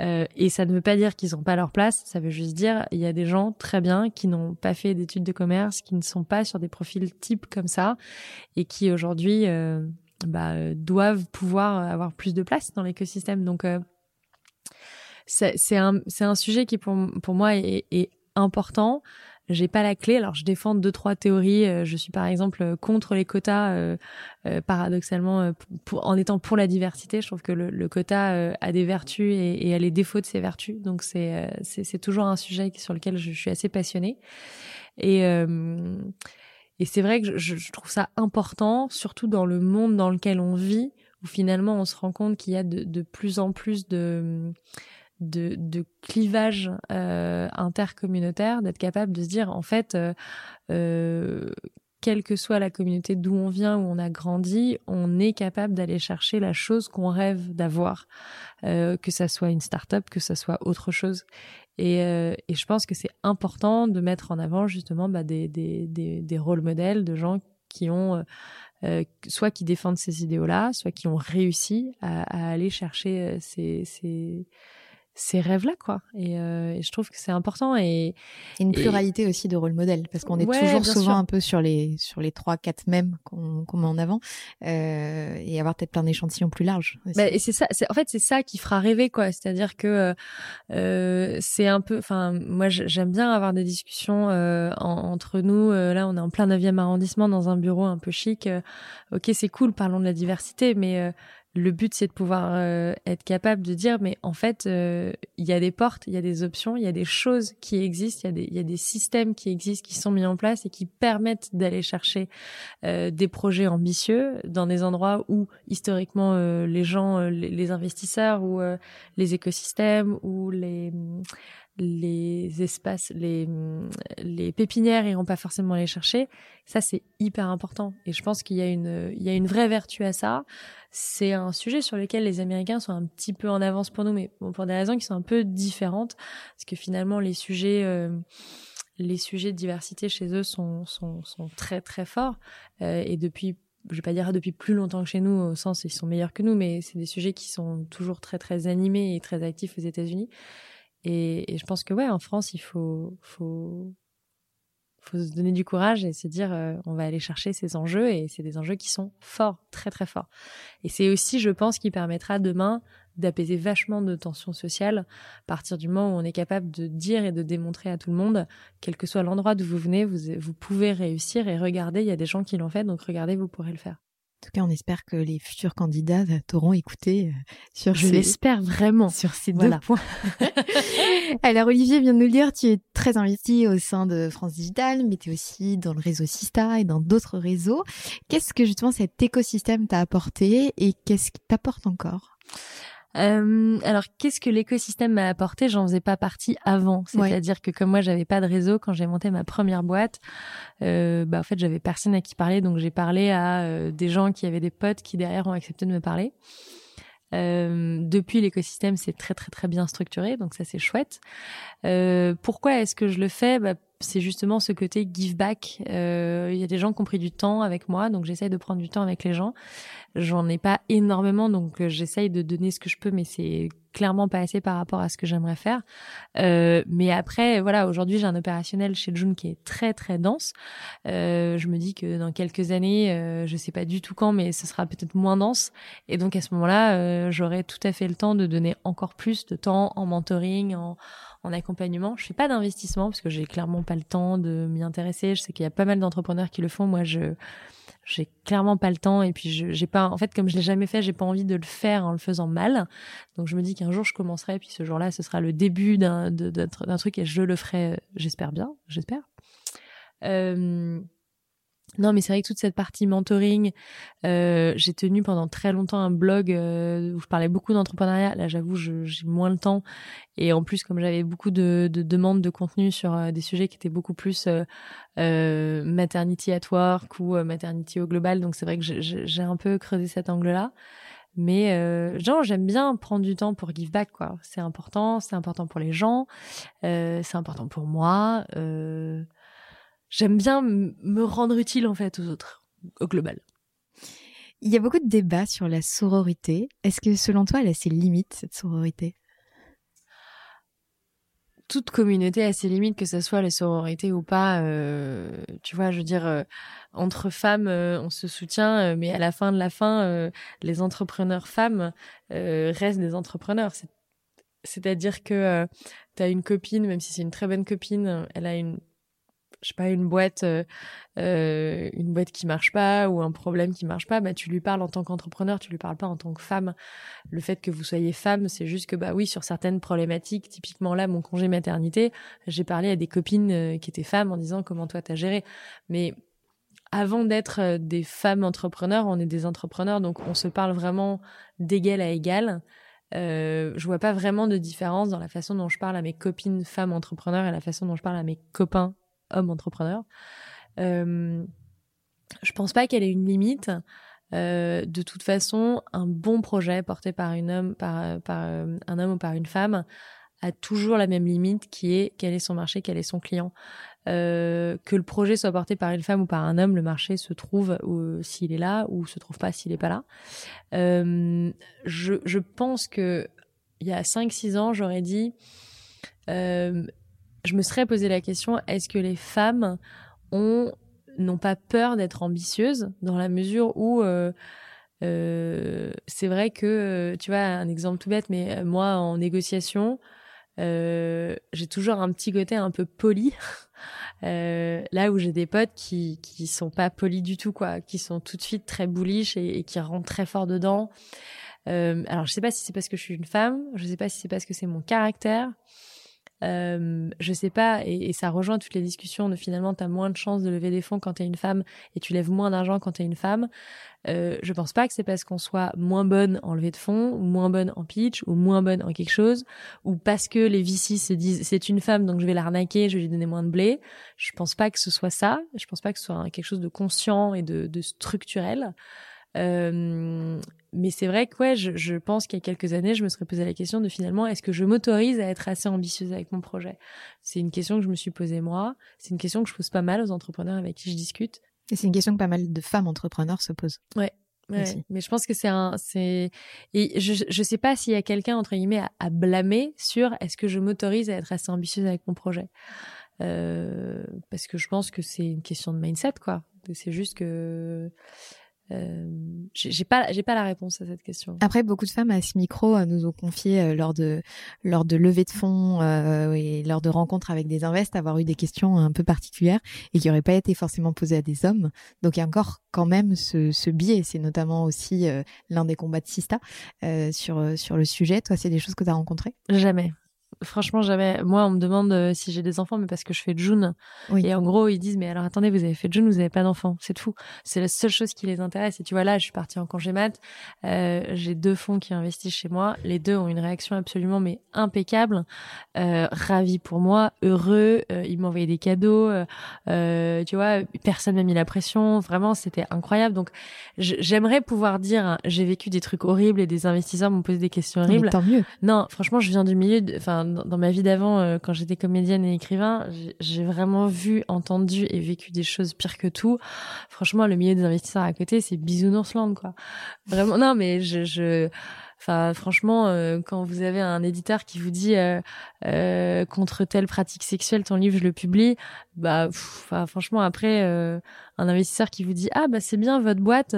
Euh, et ça ne veut pas dire qu'ils n'ont pas leur place, ça veut juste dire il y a des gens très bien qui n'ont pas fait d'études de commerce, qui ne sont pas sur des profils types comme ça, et qui aujourd'hui euh, bah, doivent pouvoir avoir plus de place dans l'écosystème. Donc euh, c'est un, un sujet qui pour, pour moi est, est important. J'ai pas la clé. Alors je défends deux trois théories. Euh, je suis par exemple contre les quotas, euh, euh, paradoxalement, euh, pour, en étant pour la diversité. Je trouve que le, le quota euh, a des vertus et, et, a les défauts de ses vertus. Donc c'est c'est toujours un sujet sur lequel je, je suis assez passionnée. Et et c'est vrai que je, je, trouve ça important, surtout dans le monde dans lequel on vit, où finalement on se rend compte qu'il y a de, de plus en plus de de, de clivage euh, intercommunautaire, d'être capable de se dire en fait euh, euh, quelle que soit la communauté d'où on vient, où on a grandi, on est capable d'aller chercher la chose qu'on rêve d'avoir, euh, que ça soit une start-up, que ça soit autre chose. Et, euh, et je pense que c'est important de mettre en avant justement bah, des, des, des, des rôles modèles de gens qui ont euh, euh, soit qui défendent ces idéaux-là, soit qui ont réussi à, à aller chercher euh, ces, ces, ces rêves-là, quoi. Et, euh, et, je trouve que c'est important et une pluralité et... aussi de rôles modèles parce qu'on est ouais, toujours souvent sûr. un peu sur les sur les trois quatre mêmes qu'on qu met en avant euh, et avoir peut-être plein d'échantillons plus larges. Bah, et c'est ça, c'est en fait c'est ça qui fera rêver, quoi. C'est-à-dire que euh, c'est un peu, enfin moi j'aime bien avoir des discussions euh, en, entre nous. Euh, là on est en plein 9e arrondissement dans un bureau un peu chic. ok c'est cool, parlons de la diversité, mais le but c'est de pouvoir euh, être capable de dire mais en fait euh, il y a des portes, il y a des options, il y a des choses qui existent, il y a des il y a des systèmes qui existent qui sont mis en place et qui permettent d'aller chercher euh, des projets ambitieux dans des endroits où historiquement euh, les gens les, les, investisseurs ou les écosystèmes ou les les espaces, les, les pépinières iront pas forcément les chercher. Ça, c'est hyper important. Et je pense qu'il y a une, il y a une vraie vertu à ça. C'est un sujet sur lequel les Américains sont un petit peu en avance pour nous, mais bon, pour des raisons qui sont un peu différentes. Parce que finalement, les sujets, euh, les sujets de diversité chez eux sont, sont, sont très, très forts. Euh, et depuis je vais pas dire depuis plus longtemps que chez nous, au sens ils sont meilleurs que nous, mais c'est des sujets qui sont toujours très très animés et très actifs aux États-Unis. Et, et, je pense que ouais, en France, il faut, faut, faut se donner du courage et se dire, euh, on va aller chercher ces enjeux et c'est des enjeux qui sont forts, très très forts. Et c'est aussi, je pense, qui permettra demain d'apaiser vachement de tensions sociales à partir du moment où on est capable de dire et de démontrer à tout le monde, quel que soit l'endroit d'où vous venez, vous, vous pouvez réussir et regardez, il y a des gens qui l'ont fait, donc regardez, vous pourrez le faire. En tout cas, on espère que les futurs candidats t'auront écouté euh, sur Je l'espère vraiment. Sur ces voilà. deux points. Alors, Olivier vient de nous le dire, tu es très investi au sein de France Digital, mais tu es aussi dans le réseau Sista et dans d'autres réseaux. Qu'est-ce que justement cet écosystème t'a apporté et qu'est-ce qui t'apporte encore? Euh, alors, qu'est-ce que l'écosystème m'a apporté? J'en faisais pas partie avant. C'est-à-dire ouais. que comme moi, j'avais pas de réseau quand j'ai monté ma première boîte, euh, bah en fait, j'avais personne à qui parler, donc j'ai parlé à euh, des gens qui avaient des potes qui derrière ont accepté de me parler. Euh, depuis l'écosystème, c'est très très très bien structuré, donc ça c'est chouette. Euh, pourquoi est-ce que je le fais? Bah, c'est justement ce côté give back. Euh, il y a des gens qui ont pris du temps avec moi, donc j'essaye de prendre du temps avec les gens. J'en ai pas énormément, donc euh, j'essaye de donner ce que je peux, mais c'est clairement pas assez par rapport à ce que j'aimerais faire. Euh, mais après, voilà, aujourd'hui j'ai un opérationnel chez June qui est très très dense. Euh, je me dis que dans quelques années, euh, je sais pas du tout quand, mais ce sera peut-être moins dense. Et donc à ce moment-là, euh, j'aurai tout à fait le temps de donner encore plus de temps en mentoring, en en accompagnement. Je fais pas d'investissement parce que j'ai clairement pas le temps de m'y intéresser. Je sais qu'il y a pas mal d'entrepreneurs qui le font. Moi, je j'ai clairement pas le temps et puis j'ai pas en fait comme je l'ai jamais fait j'ai pas envie de le faire en le faisant mal donc je me dis qu'un jour je commencerai puis ce jour-là ce sera le début d'un d'un truc et je le ferai j'espère bien j'espère euh, non, mais c'est vrai que toute cette partie mentoring, euh, j'ai tenu pendant très longtemps un blog euh, où je parlais beaucoup d'entrepreneuriat. Là, j'avoue, j'ai moins le temps. Et en plus, comme j'avais beaucoup de, de, demandes de contenu sur euh, des sujets qui étaient beaucoup plus euh, euh, maternity at work ou euh, maternity au global, donc c'est vrai que j'ai un peu creusé cet angle-là. Mais euh, genre, j'aime bien prendre du temps pour give back, quoi. C'est important, c'est important pour les gens, c'est important pour moi. Euh, j'aime bien me rendre utile en fait aux autres, au global. Il y a beaucoup de débats sur la sororité. Est-ce que selon toi, elle a ses limites, cette sororité? Toute communauté a ses limites, que ce soit la sororité ou pas. Euh, tu vois, je veux dire, euh, entre femmes, euh, on se soutient, euh, mais à la fin de la fin, euh, les entrepreneurs femmes restent des entrepreneurs. C'est-à-dire que tu as une copine, même si c'est une très bonne copine, elle a une je sais pas une boîte euh, euh, une boîte qui marche pas ou un problème qui marche pas bah tu lui parles en tant qu'entrepreneur tu lui parles pas en tant que femme. Le fait que vous soyez femme c'est juste que bah oui sur certaines problématiques typiquement là mon congé maternité j'ai parlé à des copines euh, qui étaient femmes en disant comment toi t'as géré. Mais avant d'être euh, des femmes entrepreneurs on est des entrepreneurs donc on se parle vraiment d'égal à égal. Euh, je vois pas vraiment de différence dans la façon dont je parle à mes copines femmes entrepreneurs et la façon dont je parle à mes copains homme entrepreneur. Euh, je pense pas qu'elle ait une limite. Euh, de toute façon, un bon projet porté par une homme, par, euh, un homme ou par une femme a toujours la même limite qui est quel est son marché, quel est son client. Que le projet soit porté par une femme ou par un homme, le marché se trouve s'il est là ou se trouve pas s'il est pas là. Je, pense que il y a 5-6 ans, j'aurais dit, je me serais posé la question est-ce que les femmes ont n'ont pas peur d'être ambitieuses dans la mesure où euh, euh, c'est vrai que tu vois un exemple tout bête mais moi en négociation euh, j'ai toujours un petit côté un peu poli. Euh, là où j'ai des potes qui qui sont pas polis du tout quoi qui sont tout de suite très bullish et, et qui rentrent très fort dedans. Euh, alors je sais pas si c'est parce que je suis une femme je sais pas si c'est parce que c'est mon caractère euh, je sais pas, et, et, ça rejoint toutes les discussions de finalement, tu as moins de chances de lever des fonds quand tu es une femme et tu lèves moins d'argent quand tu es une femme. Euh, je pense pas que c'est parce qu'on soit moins bonne en levée de fonds, ou moins bonne en pitch, ou moins bonne en quelque chose, ou parce que les VC se disent c'est une femme donc je vais l'arnaquer, je vais lui donner moins de blé. Je pense pas que ce soit ça. Je pense pas que ce soit quelque chose de conscient et de, de structurel. Euh, mais c'est vrai que ouais, je, je pense qu'il y a quelques années, je me serais posé la question de finalement, est-ce que je m'autorise à être assez ambitieuse avec mon projet? C'est une question que je me suis posée moi. C'est une question que je pose pas mal aux entrepreneurs avec qui je discute. Et c'est une question que pas mal de femmes entrepreneurs se posent. Ouais. Ouais, mais je pense que c'est un, c'est, et je, je sais pas s'il y a quelqu'un, entre guillemets, à, à blâmer sur est-ce que je m'autorise à être assez ambitieuse avec mon projet? Euh, parce que je pense que c'est une question de mindset, quoi. C'est juste que, euh, j'ai pas j'ai pas la réponse à cette question. Après, beaucoup de femmes à ce micro euh, nous ont confié euh, lors de lors de levée de fonds euh, et lors de rencontres avec des invests avoir eu des questions un peu particulières et qui n'auraient pas été forcément posées à des hommes. Donc il y a encore quand même ce, ce biais. C'est notamment aussi l'un des combats de Sista sur sur le sujet. Toi, c'est des choses que tu as rencontrées? Jamais franchement, jamais. Moi, on me demande euh, si j'ai des enfants, mais parce que je fais June. Oui. Et en gros, ils disent, mais alors attendez, vous avez fait June, vous n'avez pas d'enfants. C'est fou. C'est la seule chose qui les intéresse. Et tu vois, là, je suis partie en congé mat. Euh, j'ai deux fonds qui investissent chez moi. Les deux ont une réaction absolument, mais impeccable. Euh, ravis pour moi, heureux. Euh, ils m'ont envoyé des cadeaux. Euh, euh, tu vois, personne m'a mis la pression. Vraiment, c'était incroyable. Donc, j'aimerais pouvoir dire, hein, j'ai vécu des trucs horribles et des investisseurs m'ont posé des questions horribles. tant mieux. Non, franchement, je viens du milieu, enfin, dans, ma vie d'avant, euh, quand j'étais comédienne et écrivain, j'ai vraiment vu, entendu et vécu des choses pires que tout. Franchement, le milieu des investisseurs à côté, c'est bisounoursland, quoi. Vraiment, non, mais je, je Enfin, franchement, euh, quand vous avez un éditeur qui vous dit euh, euh, contre telle pratique sexuelle, ton livre je le publie, bah, enfin, franchement, après, un investisseur qui vous dit ah bah c'est bien votre boîte,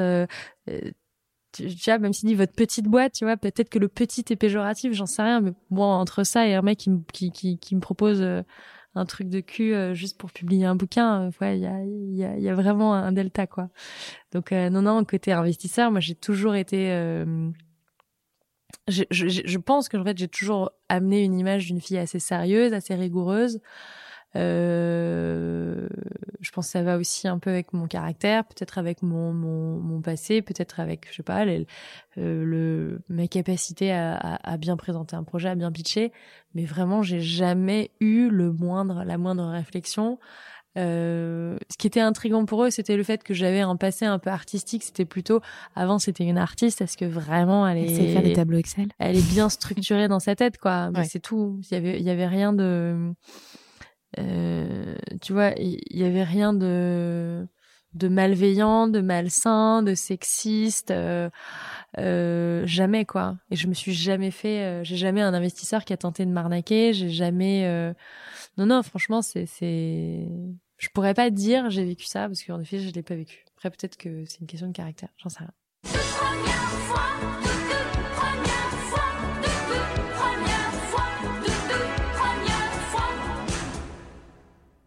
tu vois, même s'il dit votre petite boîte, tu vois, peut-être que le petit est péjoratif, j'en sais rien, mais bon, entre ça et un mec qui, qui, qui, qui me propose euh, un truc de cul euh, juste pour publier un bouquin, euh, ouais, il y a, y, a, y a vraiment un delta, quoi. Donc, non, non, côté investisseur, moi, j'ai toujours été... Je, je, je, pense que en fait j'ai toujours amené une image d'une fille assez sérieuse, assez rigoureuse, euh, je pense que ça va aussi un peu avec mon caractère, peut-être avec mon, mon, mon passé, peut-être avec, je sais pas, les, euh, le, mes capacités à, à, à, bien présenter un projet, à bien pitcher. Mais vraiment, j'ai jamais eu le moindre, la moindre réflexion. Euh, ce qui était intrigant pour eux, c'était le fait que j'avais un passé un peu artistique. C'était plutôt avant, c'était une artiste. Est-ce que vraiment elle est faire des tableaux Excel? Elle est bien structurée dans sa tête, quoi. Mais c'est tout. Il y avait, il y avait rien de euh, tu vois, il y, avait rien de de malveillant, de malsain, de sexiste, euh, euh, jamais quoi. Et je me suis jamais fait, euh, j'ai jamais un investisseur qui a tenté de m'arnaquer, j'ai jamais. Euh, non non, franchement, c'est c'est, je pourrais pas dire j'ai vécu ça parce qu'en effet je l'ai pas vécu. Après peut-être que c'est une question de caractère, j'en sais rien.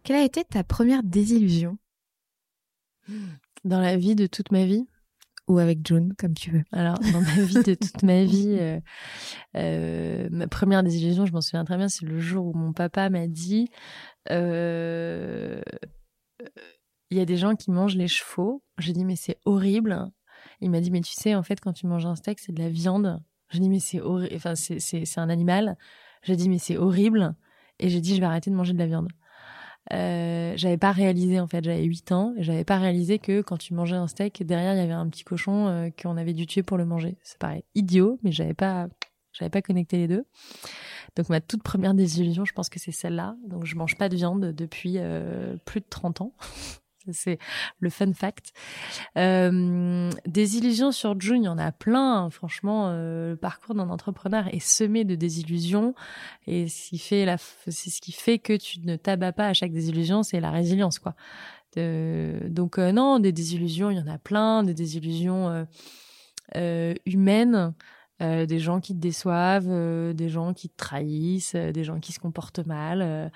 Quelle a été ta première désillusion? Dans la vie de toute ma vie? Ou avec June, comme tu veux. Alors, dans ma vie de toute ma vie, euh, euh, ma première désillusion, je m'en souviens très bien, c'est le jour où mon papa m'a dit euh, il y a des gens qui mangent les chevaux. J'ai dit, mais c'est horrible. Il m'a dit, mais tu sais, en fait, quand tu manges un steak, c'est de la viande. J'ai dit, mais c'est horrible. Enfin, c'est un animal. J'ai dit, mais c'est horrible. Et j'ai dit, je vais arrêter de manger de la viande. Euh, j'avais pas réalisé en fait, j'avais 8 ans j'avais pas réalisé que quand tu mangeais un steak, derrière il y avait un petit cochon euh, qu'on avait dû tuer pour le manger. C'est pareil, idiot, mais j'avais pas j'avais pas connecté les deux. Donc ma toute première désillusion, je pense que c'est celle-là. Donc je mange pas de viande depuis euh, plus de 30 ans. c'est le fun fact. Euh, des illusions sur June, il y en a plein. Hein. Franchement, euh, le parcours d'un entrepreneur est semé de désillusions. Et ce qui fait c'est ce qui fait que tu ne t'abats pas à chaque désillusion, c'est la résilience, quoi. donc euh, non, des désillusions, il y en a plein. Des désillusions euh, humaines. des gens qui te déçoivent, des gens qui te trahissent, des gens qui se comportent mal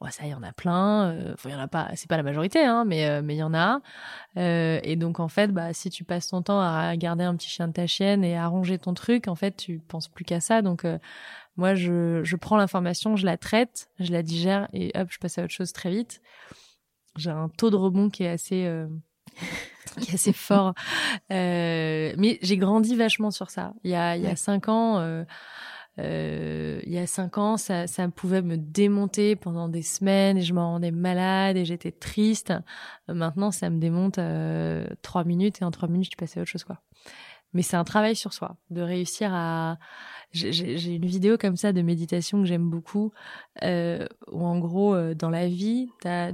ouais, ça, il y en a plein. Euh, il y en a pas, c'est pas la majorité, hein, mais euh, mais il y en a. Euh, et donc en fait, bah si tu passes ton temps à garder un petit chien de ta chienne et à ranger ton truc, en fait, tu penses plus qu'à ça. Donc moi, je je prends l'information, je la traite, je la digère et hop, je passe à autre chose très vite. J'ai un taux de rebond qui est assez qui est assez fort. mais j'ai grandi vachement sur ça. Il y a il y a cinq ans euh, il y a cinq ans, ça, ça pouvait me démonter pendant des semaines et je m'en rendais malade et j'étais triste. Maintenant, ça me démonte euh, trois minutes et en trois minutes, je passe à autre chose, quoi. Mais c'est un travail sur soi, de réussir à. J'ai une vidéo comme ça de méditation que j'aime beaucoup, euh, où en gros, euh, dans la vie,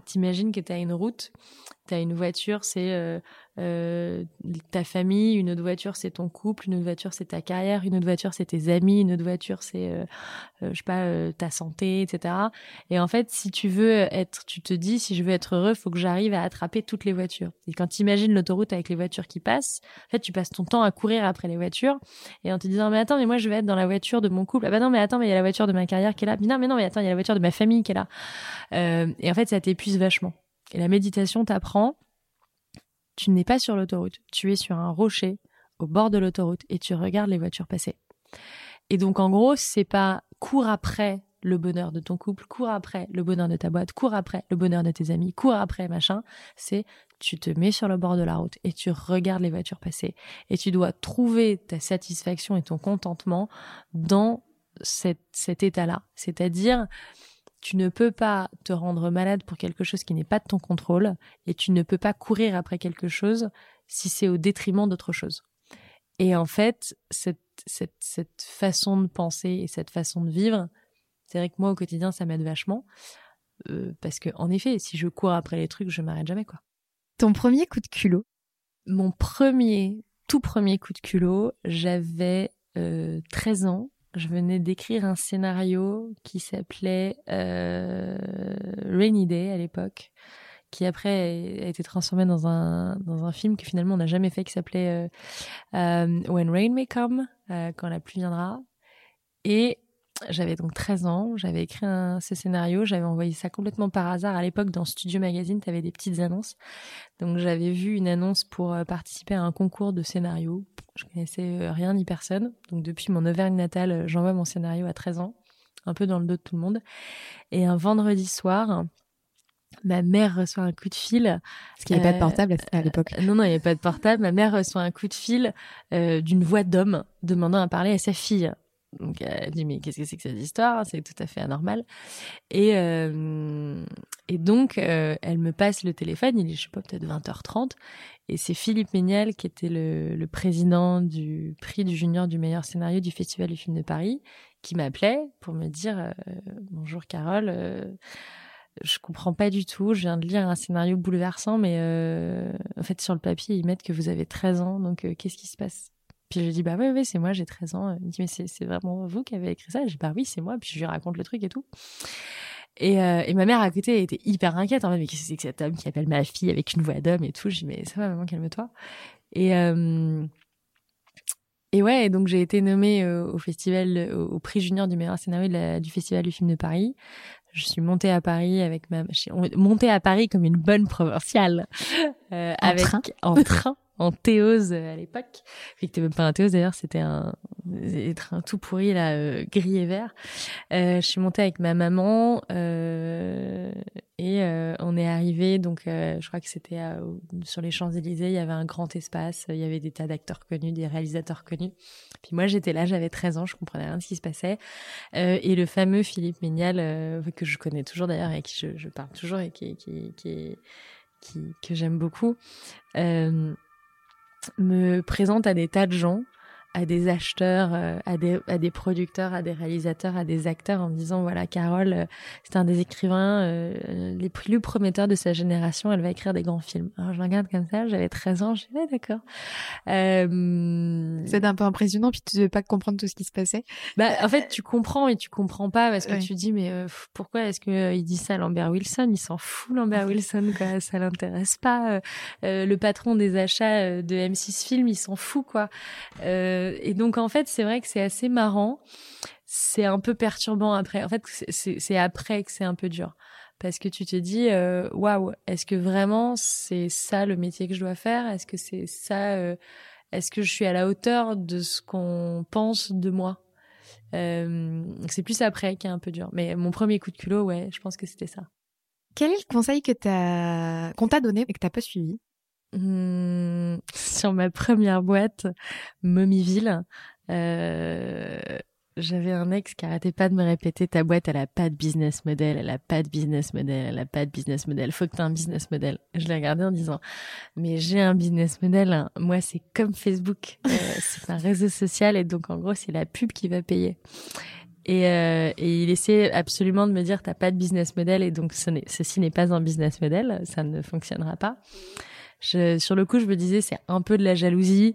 t'imagines que tu as une route, tu as une voiture, c'est euh, euh, ta famille, une autre voiture c'est ton couple, une autre voiture c'est ta carrière, une autre voiture c'est tes amis, une autre voiture c'est euh, euh je sais pas euh, ta santé, etc. Et en fait, si tu veux être, tu te dis si je veux être heureux, faut que j'arrive à attraper toutes les voitures. Et quand tu imagines l'autoroute avec les voitures qui passent, en fait, tu passes ton temps à courir après les voitures et en te disant mais attends mais moi je vais être dans la voiture de mon couple. Ah bah non mais attends mais il y a la voiture de ma carrière qui est là. Mais non mais non mais attends il y a la voiture de ma famille qui est là. et en fait, ça t'épuise vachement. Et la méditation t'apprend tu n'es pas sur l'autoroute, tu es sur un rocher au bord de l'autoroute et tu regardes les voitures passer. Et donc en gros, c'est pas cours après le bonheur de ton couple, cours après le bonheur de ta boîte, cours après le bonheur de tes amis, cours après machin, c'est tu te mets sur le bord de la route et tu regardes les voitures passer et tu dois trouver ta satisfaction et ton contentement dans cet état-là. C'est-à-dire, tu ne peux pas te rendre malade pour quelque chose qui n'est pas de ton contrôle et tu ne peux pas courir après quelque chose si c'est au détriment d'autre chose. Et en fait, cette, cette, cette façon de penser et cette façon de vivre, c'est vrai que moi au quotidien ça m'aide vachement euh, parce que en effet, si je cours après les trucs, je m'arrête jamais quoi. Ton premier coup de culot? Mon premier, tout premier coup de culot, j'avais euh, 13 ans je venais d'écrire un scénario qui s'appelait euh, Rainy Day à l'époque, qui après a été transformé dans un dans un film que finalement on n'a jamais fait, qui s'appelait euh, euh, When Rain May Come, euh, quand la pluie viendra. Et j'avais donc 13 ans, j'avais écrit un, ce scénario, j'avais envoyé ça complètement par hasard. À l'époque, dans Studio Magazine, tu avais des petites annonces. Donc j'avais vu une annonce pour euh, participer à un concours de scénario. Je connaissais euh, rien ni personne. Donc depuis mon Auvergne natale, euh, j'envoie mon scénario à 13 ans, un peu dans le dos de tout le monde. Et un vendredi soir, ma mère reçoit un coup de fil. Parce qu'il n'y avait pas de portable à l'époque. non, non, il n'y avait pas de portable. Ma mère reçoit un coup de fil d'une voix d'homme demandant à parler à sa fille. Donc elle dit mais qu'est-ce que c'est que cette histoire? C'est tout à fait anormal. Et et donc euh, elle me passe le téléphone. Il est je sais pas peut-être 20h30 et c'est Philippe Méniel qui était le, président du prix du junior du meilleur scénario du Festival du film de Paris qui m'appelait pour me dire euh, bonjour Carole. Euh, je comprends pas du tout. Je viens de lire un scénario bouleversant, mais en fait sur le papier ils mettent que vous avez 13 ans. Donc qu'est-ce qui se passe? Puis je dis bah oui oui c'est moi j'ai 13 ans. Il me dit mais c'est vraiment vous qui avez écrit ça? Je dis bah oui c'est moi. Puis je lui raconte le truc et tout. Et, euh, et ma mère à côté était hyper inquiète en fait mais qu'est-ce que c'est que cet homme qui appelle ma fille avec une voix d'homme et tout? Je dis mais ça va maman calme-toi. Et euh, et ouais, donc j'ai été nommée euh, au festival, au, prix junior du meilleur scénario du festival du film de Paris. Je suis montée à Paris avec ma, montée à Paris comme une bonne provinciale, euh, en avec train. en train en théose euh, à l'époque. C'était même pas un théose d'ailleurs, c'était un, un tout pourri là, euh, gris et vert. Euh, je suis montée avec ma maman euh, Et euh, on est arrivé, donc euh, je crois que c'était sur les Champs-Élysées, il y avait un grand espace, il y avait des tas d'acteurs connus, des réalisateurs connus. Puis moi j'étais là, j'avais 13 ans, je comprenais rien de ce qui se passait. et le fameux Philippe Ménial, que je connais toujours d'ailleurs et qui je, je, parle toujours et qui, qui, qui, qui que j'aime beaucoup, me présente à des tas de gens à des acheteurs, euh, à, des, à des producteurs, à des réalisateurs, à des acteurs en me disant voilà Carole, euh, c'est un des écrivains euh, les plus prometteurs de sa génération, elle va écrire des grands films. Alors je regarde comme ça, j'avais 13 ans, je ouais d'accord. Euh... C'est un peu impressionnant puis tu devais pas comprendre tout ce qui se passait. Bah en fait tu comprends et tu comprends pas parce que tu dis mais pourquoi est-ce que il dit ça à Lambert Wilson, il s'en fout Lambert Wilson quoi, ça l'intéresse pas. le patron des achats de M6 Film, il s'en fout quoi. Euh, euh, et donc en fait, c'est vrai que c'est assez marrant. C'est un peu perturbant après. En fait, c'est après que c'est un peu dur parce que tu te dis euh, waouh, est-ce que vraiment c'est ça le métier que je dois faire? Est-ce que c'est ça euh, Est-ce que je suis à la hauteur de ce qu'on pense de moi? C'est plus après qui est un peu dur. Mais mon premier coup de culot, ouais, je pense que c'était ça. Quel est le conseil que t'as qu'on t'a donné et que t'as pas suivi? Mmh, sur ma première boîte, Mommyville, euh, j'avais un ex qui arrêtait pas de me répéter ta boîte elle a pas de business model, elle a pas de business model, elle a pas de business model, faut que tu un business model. Je l'ai regardé en disant mais j'ai un business model, hein. moi c'est comme Facebook, euh, c'est un réseau social et donc en gros c'est la pub qui va payer. Et, euh, et, il essaie absolument de me dire t'as pas de business model et donc ce ceci n'est pas un business model, ça ne fonctionnera pas sur le coup, je me disais c'est un peu de la jalousie.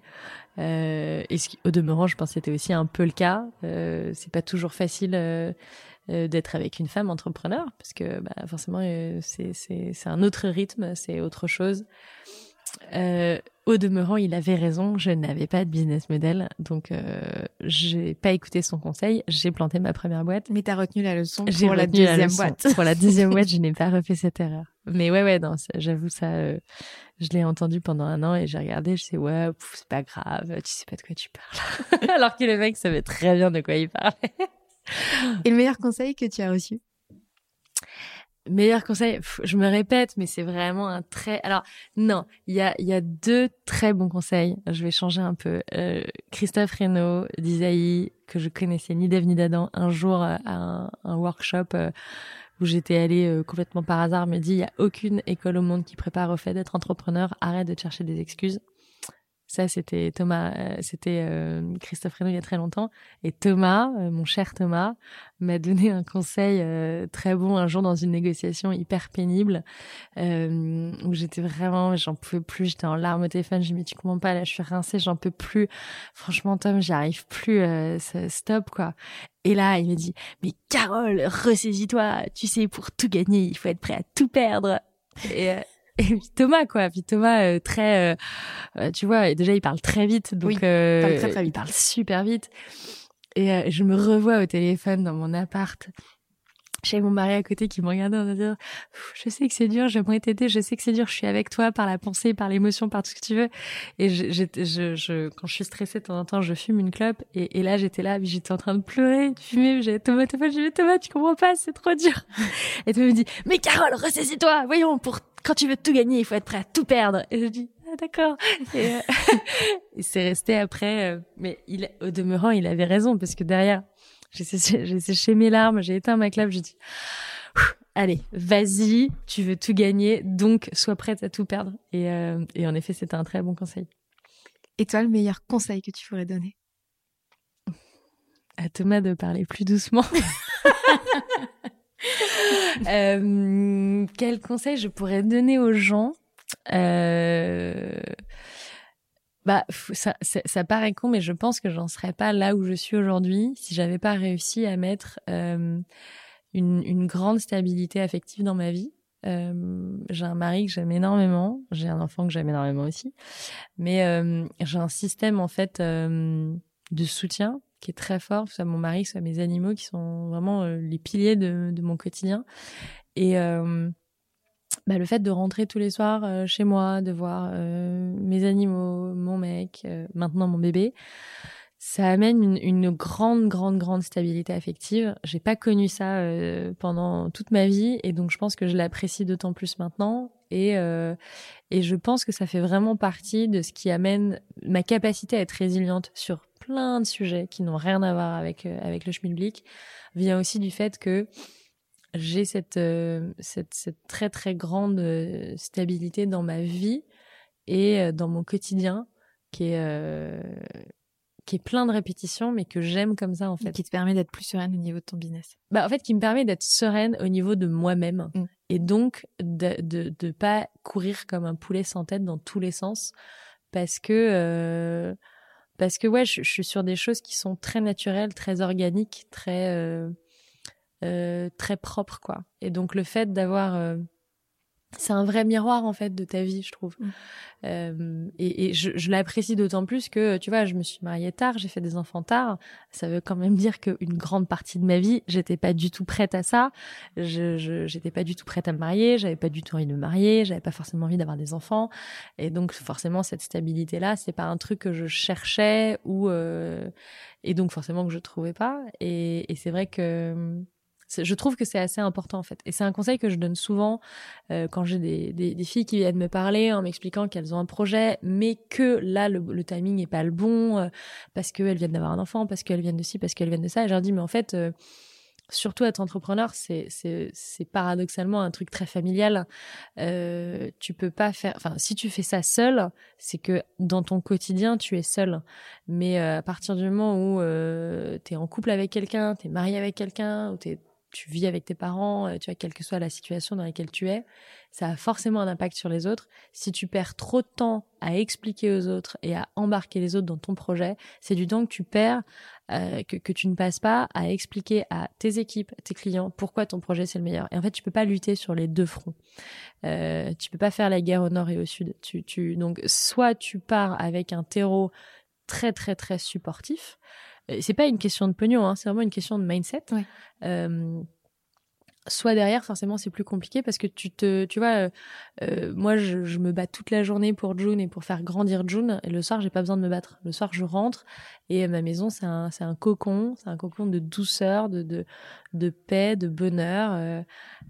Euh, et ce qui, au demeurant, je pense que c'était aussi un peu le cas. Euh, c'est pas toujours facile euh, euh d'être avec une femme entrepreneur parce que bah, forcément euh, c'est un autre rythme, c'est autre chose. Euh, au demeurant, il avait raison, je n'avais pas de business model, donc euh, j'ai pas écouté son conseil, j'ai planté ma première boîte. Mais t'as retenu la leçon pour la deuxième boîte. pour la deuxième boîte, je n'ai pas refait cette erreur. Mais ouais, ouais, non, j'avoue ça, euh, je l'ai entendu pendant un an et j'ai regardé, je sais ouais, c'est pas grave, tu sais pas de quoi tu parles. Alors que le mec savait très bien de quoi il parlait. et le meilleur conseil que tu as reçu? Meilleur conseil, je me répète, mais c'est vraiment un très. Alors non, il y a y a deux très bons conseils. Je vais changer un peu. Euh, Christophe Reynaud d'Isaïe que je connaissais ni d'Eve ni d'Adam un jour à un, un workshop euh, où j'étais allée euh, complètement par hasard me dit il y a aucune école au monde qui prépare au fait d'être entrepreneur. Arrête de chercher des excuses. Ça, c'était Thomas, euh, c'était euh, Christophe Reynaud il y a très longtemps. Et Thomas, euh, mon cher Thomas, m'a donné un conseil très bon un jour dans une négociation hyper pénible où j'étais vraiment, j'en pouvais plus, j'étais en larmes au téléphone. Je me dis, tu comprends pas, là, je suis rincée, j'en peux plus. Franchement, Tom, j'y arrive plus. stop, quoi. Et là, il me dit, mais Carole, ressaisis-toi. Tu sais, pour tout gagner, il faut être prêt à tout perdre. Et et puis Thomas quoi. Puis Thomas euh, très euh, euh, tu vois déjà il parle très vite donc il parle très, très vite. il parle super vite. Et je me revois au téléphone dans mon appart j'ai mon mari à côté qui me regardait en disant je sais que c'est dur j'aimerais t'aider je sais que c'est dur je suis avec toi par la pensée par l'émotion par tout ce que tu veux et je, je, je, quand je suis stressée de temps en temps je fume une clope et, et là j'étais là j'étais en train de pleurer de fumer j'ai Thomas Thomas j'ai Thomas tu comprends pas c'est trop dur et Thomas me dit mais Carole ressaisis-toi voyons pour quand tu veux tout gagner, il faut être prêt à tout perdre. Et je dis, ah, d'accord. Et, euh, c'est resté après. Euh, mais il, au demeurant, il avait raison parce que derrière, j'ai séché, mes larmes, j'ai éteint ma clave, j'ai dit, allez, vas-y, tu veux tout gagner, donc sois prête à tout perdre. Et, euh, et en effet, c'était un très bon conseil. Et toi, le meilleur conseil que tu pourrais donner? À Thomas de parler plus doucement. euh, quel conseil je pourrais donner aux gens? Euh, bah, ça, ça, paraît con, mais je pense que j'en serais pas là où je suis aujourd'hui si j'avais pas réussi à mettre euh, une, une, grande stabilité affective dans ma vie. Euh, j'ai un mari que j'aime énormément, j'ai un enfant que j'aime énormément aussi, mais euh, j'ai un système en fait de soutien qui est très fort, soit mon mari, soit mes animaux, qui sont vraiment les piliers de, de, mon quotidien. Et euh, bah, le fait de rentrer tous les soirs euh, chez moi, de voir mes animaux, mon mec, maintenant mon bébé, ça amène une, une, grande, grande, grande stabilité affective. J'ai pas connu ça euh, pendant toute ma vie, et donc je pense que je l'apprécie d'autant plus maintenant. Et euh, et je pense que ça fait vraiment partie de ce qui amène ma capacité à être résiliente sur plein de sujets qui n'ont rien à voir avec euh, avec le schmilblick vient aussi du fait que j'ai cette, euh, cette, cette très très grande euh, stabilité dans ma vie et dans mon quotidien qui est qui est plein de répétitions, mais que j'aime comme ça en fait. qui te permet d'être plus sereine au niveau de ton business. Bah en fait, qui me permet d'être sereine au niveau de moi-même mm. et donc de, de de pas courir comme un poulet sans tête dans tous les sens parce que euh, parce que ouais, je, je, suis sur des choses qui sont très naturelles, très organiques, très euh, très propres quoi. Et donc le fait d'avoir euh, c'est un vrai miroir en fait de ta vie, je trouve. Mm. Euh, et, et, je, je l'apprécie d'autant plus que tu vois, je me suis mariée tard, j'ai fait des enfants tard. Ça veut quand même dire qu'une grande partie de ma vie, j'étais pas du tout prête à ça. Je, je j'étais pas du tout prête à me marier, j'avais pas du tout envie de me marier, j'avais pas forcément envie d'avoir des enfants. Et donc forcément cette stabilité là, c'est pas un truc que je cherchais ou euh, et donc forcément que je trouvais pas. Et, et c'est vrai que je trouve que c'est assez important en fait. Et c'est un conseil que je donne souvent euh, quand j'ai des, des, des, filles qui viennent me parler en m'expliquant qu'elles ont un projet, mais que là le, le timing n'est pas le bon euh, parce qu'elles viennent d'avoir un enfant, parce qu'elles viennent de ci, parce qu'elles viennent de ça. Et je leur dis mais en fait euh, surtout être entrepreneur, c'est c'est paradoxalement un truc très familial. Euh, tu peux pas faire, enfin si tu fais ça seul, c'est que dans ton quotidien tu es seul. Mais euh, à partir du moment où euh, tu es en couple avec quelqu'un, tu es marié avec quelqu'un, ou t'es tu vis avec tes parents, euh, tu vois, quelle que soit la situation dans laquelle tu es, ça a forcément un impact sur les autres. Si tu perds trop de temps à expliquer aux autres et à embarquer les autres dans ton projet, c'est du temps que tu perds, euh, que, que tu ne passes pas à expliquer à tes équipes, tes clients, pourquoi ton projet c'est le meilleur. Et en fait, tu peux pas lutter sur les deux fronts. Euh, tu peux pas faire la guerre au nord et au sud. Tu, tu, donc, soit tu pars avec un terreau très très très supportif, c'est pas une question de pognon, hein, c'est vraiment une question de mindset. Ouais. Soit derrière forcément c'est plus compliqué parce que tu te tu vois euh, euh, moi je, je, me bats toute la journée pour June et pour faire grandir June. Et le soir j'ai pas besoin de me battre. Le soir je rentre et ma maison c'est un c'est un cocon. C'est un cocon de douceur de de de paix de bonheur euh,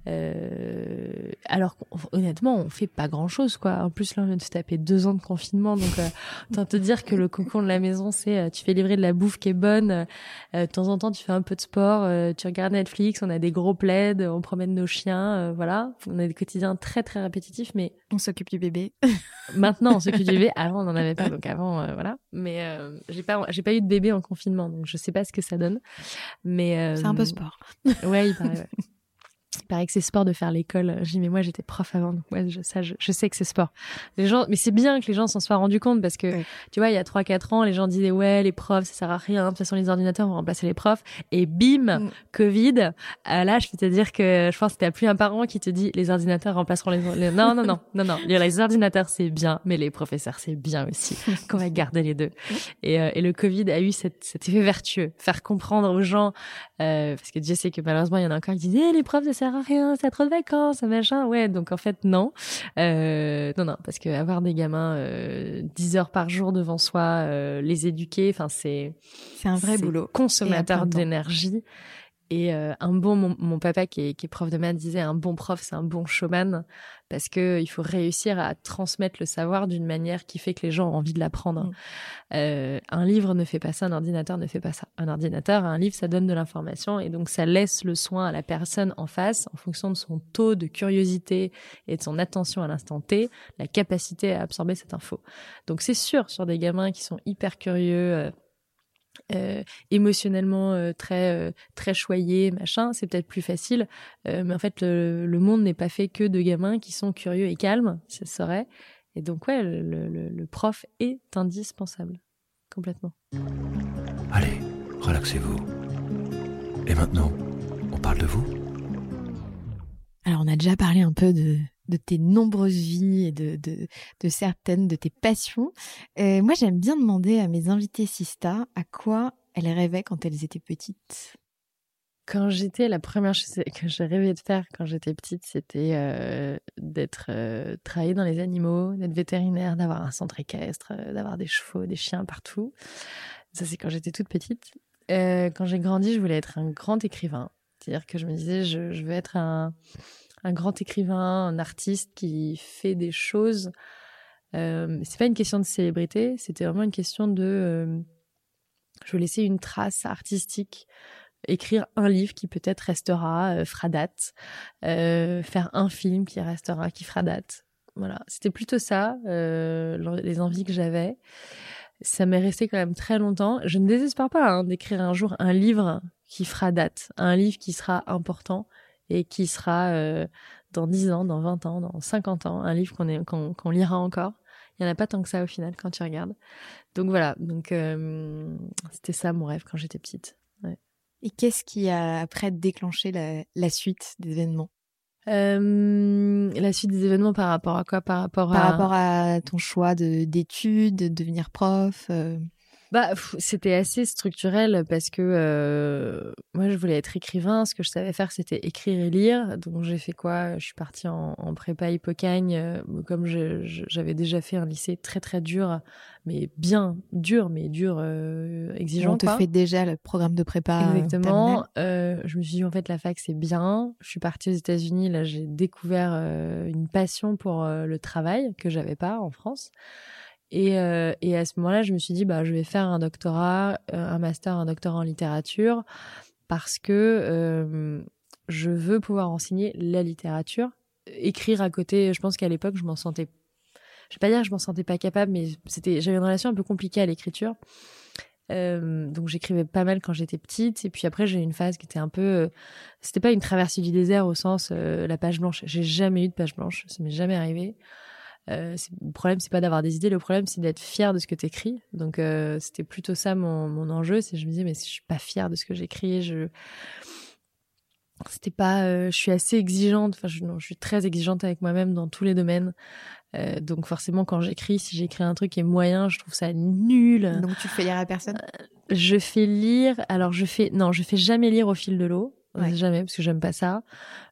euh alors honnêtement on fait pas grand chose quoi. En plus là on vient de se taper deux ans de confinement donc euh, autant te dire que le cocon de la maison c'est euh, tu fais livrer de la bouffe qui est bonne de temps en temps tu fais un peu de sport tu regardes Netflix on a des gros plaids on promène nos chiens, euh, voilà. On a des quotidiens très très répétitifs, mais on s'occupe du bébé. Maintenant, on s'occupe du bébé. Avant, on n'en avait pas, donc avant, euh, voilà. Mais euh, j'ai pas, j'ai pas eu de bébé en confinement, donc je sais pas ce que ça donne. Mais c'est un peu sport. ouais, il paraît. Ouais. paraît que c'est sport de faire l'école. J'ai dit, mais moi, j'étais prof avant, donc ouais, je, ça, je, je, sais que c'est sport. Les gens, mais c'est bien que les gens s'en soient rendus compte parce que, tu vois, il y a trois, quatre ans, les gens disaient, ouais, les profs, ça sert à rien. De toute façon, les ordinateurs vont remplacer les profs. Et bim, mm. Covid. Euh, là, je peux te dire que je pense que t'as plus un parent qui te dit, les ordinateurs remplaceront les, les... non, non, non, non, non. Les ordinateurs, c'est bien, mais les professeurs, c'est bien aussi. Qu'on va garder les deux. Et, euh, et le Covid a eu cet, cet effet vertueux. Faire comprendre aux gens, euh, parce que Dieu sait que malheureusement, il y en a encore qui disent, eh, les profs, ça sert à rien, ça trop de vacances, machin? Ouais, donc en fait non, euh, non non, parce que avoir des gamins euh, 10 heures par jour devant soi, euh, les éduquer, enfin c'est c'est un vrai boulot, consommateur d'énergie. Et euh, un bon, mon, mon papa qui est, qui est, prof de maths disait un bon prof, c'est un bon showman parce que il faut réussir à transmettre le savoir d'une manière qui fait que les gens ont envie de l'apprendre. Mmh. Euh, un livre ne fait pas ça, un ordinateur ne fait pas ça. Un ordinateur, un livre, ça donne de l'information et donc ça laisse le soin à la personne en face en fonction de son taux de curiosité et de son attention à l'instant T, la capacité à absorber cette info. Donc c'est sûr sur des gamins qui sont hyper curieux. Euh, euh, émotionnellement euh, très euh, très choyé machin c'est peut-être plus facile. Euh, mais en fait le, le monde n'est pas fait que de gamins qui sont curieux et calmes ça serait. Et donc ouais le, le, le prof est indispensable complètement. Allez relaxez-vous. Et maintenant on parle de vous? Alors on a déjà parlé un peu de de tes nombreuses vies et de, de, certaines de tes passions. Euh, moi, j'aime bien demander à mes invités Sista à quoi elles rêvaient quand elles étaient petites. Quand j'étais, la première chose que je rêvais de faire quand j'étais petite, c'était euh, d'être euh, dans les animaux, d'être vétérinaire, d'avoir un centre équestre, euh, d'avoir des chevaux, des chiens partout. Ça, c'est quand j'étais toute petite. Quand j'ai grandi, je voulais être un grand écrivain. C'est-à-dire que je me disais, je, je veux être un, un, grand écrivain, un artiste qui fait des choses. Euh, c'est pas une question de célébrité, c'était vraiment une question de. Euh, je veux laisser une trace artistique, écrire un livre qui peut-être restera, euh, fera date, euh, faire un film qui restera, qui fera date. Voilà, c'était plutôt ça, euh, les envies que j'avais. Ça m'est resté quand même très longtemps. Je ne désespère pas hein, d'écrire un jour un livre qui fera date, un livre qui sera important et qui sera euh, dans 10 ans, dans 20 ans, dans 50 ans, un livre qu'on lira encore. Il n'y en a pas tant que ça au final quand tu regardes. Donc voilà, donc euh, c'était ça mon rêve quand j'étais petite. Ouais. Et qu'est-ce qui a après déclenché la, la suite des événements? Euh, la suite des événements par rapport à quoi? Par rapport par à rapport à ton choix de d'études, de devenir prof. Euh... Bah, c'était assez structurel parce que euh, moi, je voulais être écrivain. Ce que je savais faire, c'était écrire et lire. Donc, j'ai fait quoi? Je suis partie en, en prépa Hippocagne. Euh, comme j'avais déjà fait un lycée très, très dur, mais bien dur, mais dur, euh, exigeant. On te quoi. fait déjà le programme de prépa. Exactement. Euh, je me suis dit, en fait, la fac, c'est bien. Je suis partie aux États-Unis. Là, j'ai découvert euh, une passion pour le travail que j'avais pas en France. Et, euh, et, à ce moment-là, je me suis dit, bah, je vais faire un doctorat, euh, un master, un doctorat en littérature, parce que euh, je veux pouvoir enseigner la littérature, écrire à côté. Je pense qu'à l'époque, je m'en sentais, je vais pas dire que je m'en sentais pas capable, mais c'était, j'avais une relation un peu compliquée à l'écriture. Donc j'écrivais pas mal quand j'étais petite et puis après j'ai eu une phase qui était un peu c'était pas une traversée du désert au sens euh, la page blanche j'ai jamais eu de page blanche ça m'est jamais arrivé euh, le problème, c'est pas d'avoir des idées, le problème, c'est d'être fier de ce que tu écris. Donc, euh, c'était plutôt ça mon, mon enjeu. C'est je me disais, mais si je suis pas fière de ce que j'écris, je. C'était pas. Euh, je suis assez exigeante. Enfin, je, non, je suis très exigeante avec moi-même dans tous les domaines. Euh, donc, forcément, quand j'écris, si j'écris un truc qui est moyen, je trouve ça nul. Donc, tu fais lire à personne? Je fais lire. Alors, je fais. Non, je fais jamais lire au fil de l'eau. Ouais. Jamais, parce que j'aime pas ça.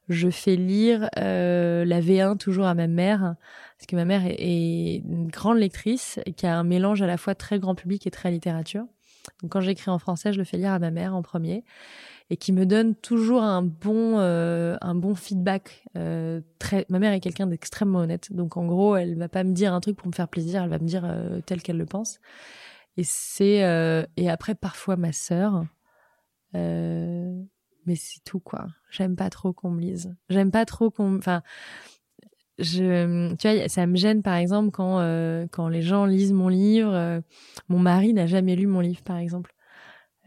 Je fais lire euh, la V1 toujours à ma mère, parce que ma mère est, une grande lectrice qui a un mélange à la fois très grand public et très littérature. Donc quand j'écris en français, je le fais lire à ma mère en premier et qui me donne toujours un bon euh, un bon feedback. Euh, très, ma mère est quelqu'un d'extrêmement honnête, donc en gros, elle va pas me dire un truc pour me faire plaisir, elle va me dire euh, tel qu'elle le pense. Et c'est euh, et après parfois ma sœur. Euh, mais c'est tout quoi. J'aime pas trop qu'on me lise. J'aime pas trop qu'on enfin je tu vois ça me gêne par exemple quand euh, quand les gens lisent mon livre euh, mon mari n'a jamais lu mon livre par exemple.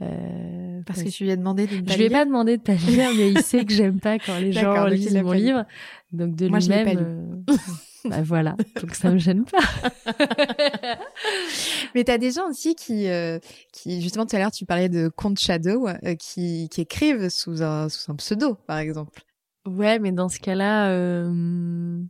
Euh, parce que tu lui as demandé de Je lui ai pas demandé de pas lire mais il sait que j'aime pas quand les gens lisent mon livre. Donc de lui-même bah voilà, donc ça me gêne pas. Mais t'as des gens aussi qui, euh, qui justement tout à l'heure tu parlais de compte shadow, euh, qui, qui écrivent sous un, sous un pseudo, par exemple. Ouais, mais dans ce cas-là, euh...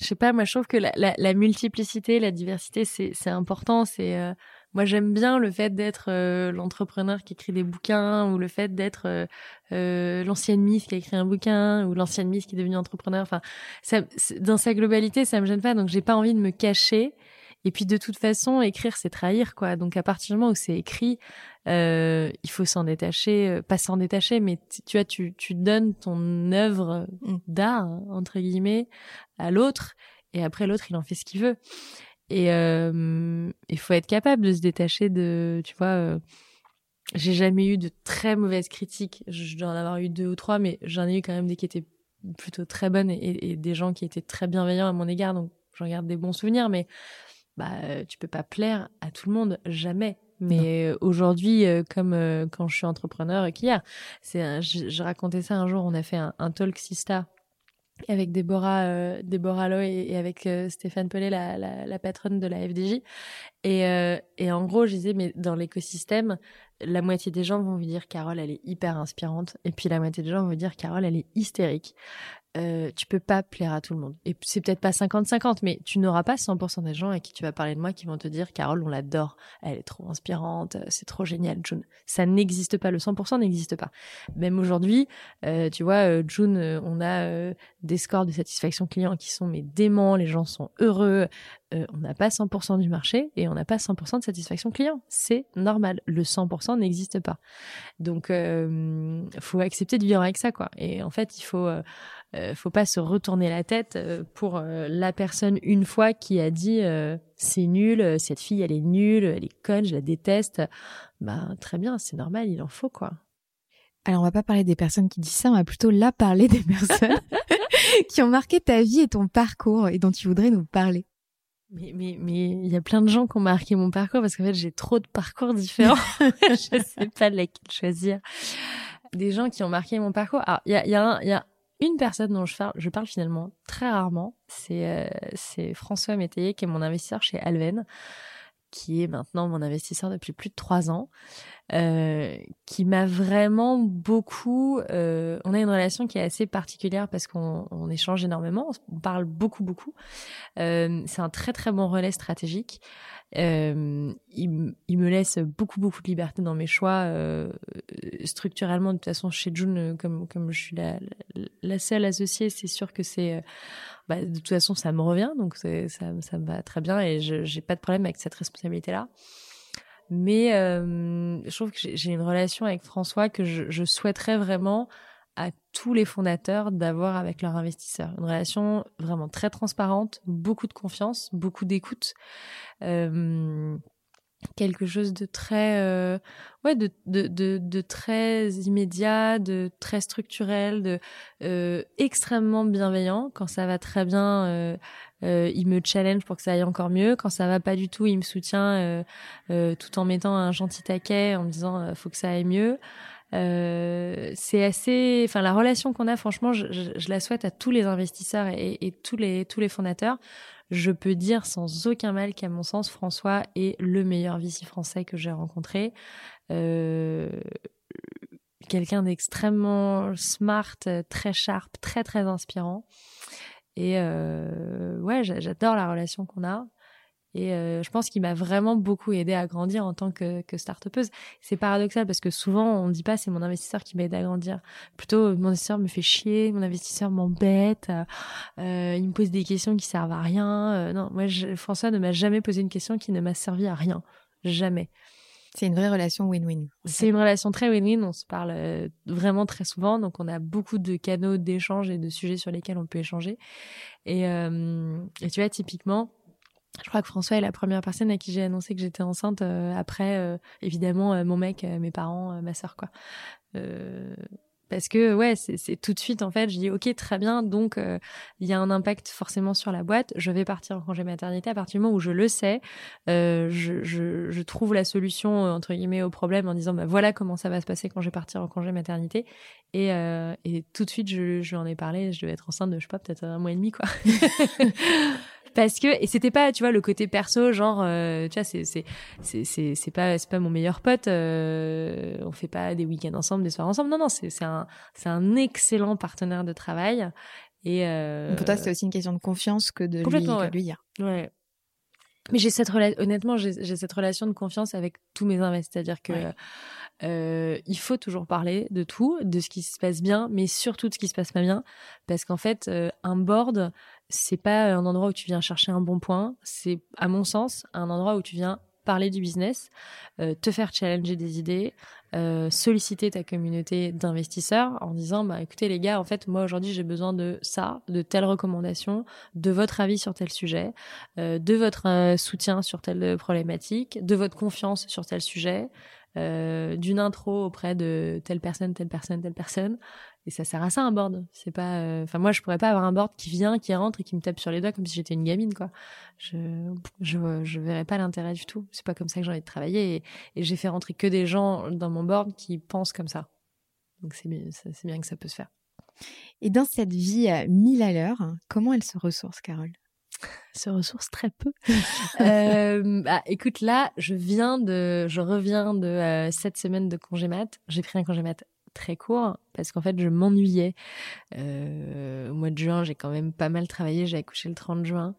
je sais pas, moi je trouve que la, la, la multiplicité, la diversité, c'est important. C'est euh... moi j'aime bien le fait d'être euh, l'entrepreneur qui écrit des bouquins ou le fait d'être euh, euh, l'ancienne Miss qui a écrit un bouquin ou l'ancienne Miss qui est devenue entrepreneur. Enfin, ça, dans sa globalité, ça me gêne pas. Donc j'ai pas envie de me cacher. Et puis de toute façon, écrire, c'est trahir, quoi. Donc à partir du moment où c'est écrit, euh, il faut s'en détacher, euh, pas s'en détacher, mais tu vois, tu, tu donnes ton œuvre d'art entre guillemets à l'autre, et après l'autre, il en fait ce qu'il veut. Et euh, il faut être capable de se détacher de, tu vois. Euh, j'ai jamais eu de très mauvaises critiques. Je dois en avoir eu deux ou trois, mais j'en ai eu quand même des qui étaient plutôt très bonnes et, et, et des gens qui étaient très bienveillants à mon égard. Donc j'en garde des bons souvenirs, mais bah tu peux pas plaire à tout le monde jamais. Mais aujourd'hui comme euh, quand je suis entrepreneur qu'hier c'est je, je, racontais ça un jour on a fait un, un talk Sista avec Déborah euh, Déborah Loy et, et avec euh, Stéphane Pellet la, la, la, patronne de la FDJ et euh, et en gros je disais mais dans l'écosystème la moitié des gens vont vous dire Carole elle est hyper inspirante. Et puis la moitié des gens vont vous dire Carole elle est hystérique euh, tu peux pas plaire à tout le monde. Et c'est peut-être pas 50-50, mais tu n'auras pas 100% des gens à qui tu vas parler de moi qui vont te dire Carole, on l'adore, elle est trop inspirante, c'est trop génial, June. Ça n'existe pas, le 100% n'existe pas. Même aujourd'hui, euh, tu vois, euh, June, on a euh, des scores de satisfaction client qui sont mais déments, les gens sont heureux. on n'a pas 100% du marché et on n'a pas 100% de satisfaction client. C'est normal. Le 100% n'existe pas. Donc, euh, faut accepter de vivre avec ça, quoi. Et en fait, il faut, faut pas se retourner la tête pour la personne une fois qui a dit c'est nul, cette fille elle est nulle, elle est conne, je la déteste. Bah très bien, c'est normal, il en faut quoi. Alors on va pas parler des personnes qui disent ça, on va plutôt là parler des personnes qui ont marqué ta vie et ton parcours et dont tu voudrais nous parler. Mais mais mais il y a plein de gens qui ont marqué mon parcours parce qu'en fait j'ai trop de parcours différents. je sais pas lequel choisir. Des gens qui ont marqué mon parcours. Alors il y a il y a il y a une personne dont je parle, je parle finalement très rarement, c'est euh, c'est François Métayer qui est mon investisseur chez Alven qui est maintenant mon investisseur depuis plus de trois ans, euh, qui m'a vraiment beaucoup. Euh, on a une relation qui est assez particulière parce qu'on on échange énormément, on parle beaucoup beaucoup. C'est un très très bon relais stratégique. Euh, il, il, me laisse beaucoup beaucoup de liberté dans mes choix euh, structurellement. De toute façon, chez June, comme comme je suis la, la seule associée, c'est sûr que c'est bah, de toute façon, ça me revient, donc ça, ça me va très bien et je j'ai pas de problème avec cette responsabilité-là. Mais euh, je trouve que j'ai une relation avec François que je, je, souhaiterais vraiment à tous les fondateurs d'avoir avec leurs investisseurs. Une relation vraiment très transparente, beaucoup de confiance, beaucoup d'écoute. Euh, quelque chose de très euh, ouais de, de, de, de, très immédiat de très structurel de euh, extrêmement bienveillant quand ça va très bien euh, euh, il me challenge pour que ça aille encore mieux quand ça va pas du tout il me soutient euh, tout en mettant un gentil taquet en me disant faut que ça aille mieux c'est assez enfin la relation qu'on a franchement je, je, je, la souhaite à tous les investisseurs et, et tous les tous les fondateurs je peux dire sans aucun mal qu'à mon sens, François est le meilleur VC français que j'ai rencontré. Euh, quelqu'un d'extrêmement smart, très sharp, très très inspirant. Et euh, ouais, j'adore la relation qu'on a. Et euh, je pense qu'il m'a vraiment beaucoup aidé à grandir en tant que, que start-upeuse. C'est paradoxal parce que souvent on ne dit pas c'est mon investisseur qui m'aide à grandir. Plutôt mon investisseur me fait chier, mon investisseur m'embête, euh, il me pose des questions qui servent à rien. Euh, non, moi je, François ne m'a jamais posé une question qui ne m'a servi à rien, jamais. C'est une vraie relation win-win. C'est une relation très win-win. On se parle euh, vraiment très souvent, donc on a beaucoup de canaux d'échange et de sujets sur lesquels on peut échanger. Et, euh, et tu vois, typiquement, je crois que François est la première personne à qui j'ai annoncé que j'étais enceinte euh, après euh, évidemment euh, mon mec, mes parents, ma sœur quoi. parce que ouais, c'est tout de suite en fait, je dis OK, très bien, donc il y a un impact forcément sur la boîte. Je vais partir en congé maternité à partir du moment où je le sais, je, je, je, trouve la solution entre guillemets au problème en disant bah voilà comment ça va se passer quand je vais partir en congé maternité et, et tout de suite je, je lui en ai parlé, je devais être enceinte de je sais pas peut-être un mois et demi quoi. parce que et c'était pas tu vois le côté perso genre euh, tu vois c'est c'est c'est c'est c'est pas c'est pas mon meilleur pote euh, on fait pas des week-ends ensemble des soirs ensemble. Non non c'est c'est un c'est un excellent partenaire de travail. Et euh, pour toi c'est aussi une question de confiance que de lui, ouais. lui dire. Ouais. Mais j'ai cette relation honnêtement j'ai cette relation de confiance avec tous mes investisseurs c'est-à-dire que ouais. Euh, il faut toujours parler de tout, de ce qui se passe bien, mais surtout de ce qui se passe pas bien, parce qu'en fait, euh, un board, c'est pas un endroit où tu viens chercher un bon point, c'est à mon sens un endroit où tu viens parler du business, euh, te faire challenger des idées, euh, solliciter ta communauté d'investisseurs en disant bah écoutez les gars en fait moi aujourd'hui j'ai besoin de ça, de telles recommandations, de votre avis sur tel sujet, euh, de votre euh, soutien sur telle problématique, de votre confiance sur tel sujet, euh, d'une intro auprès de telle personne, telle personne, telle personne. Et ça sert à ça un board. C'est pas, euh, enfin moi je pourrais pas avoir un board qui vient, qui rentre et qui me tape sur les doigts comme si j'étais une gamine quoi. Je, je, je verrais pas l'intérêt du tout. C'est pas comme ça que j'ai envie de travailler. Et, et j'ai fait rentrer que des gens dans mon board qui pensent comme ça. Donc c'est bien, c'est bien que ça peut se faire. Et dans cette vie à mille à l'heure, comment elle se ressource, Carole? Se ressource très peu. euh, bah, écoute, là, je viens de, je reviens de euh, sept semaines de congé mat. J'ai pris un congé mat très court parce qu'en fait, je m'ennuyais. Euh, au mois de juin, j'ai quand même pas mal travaillé. J'ai accouché le 30 juin.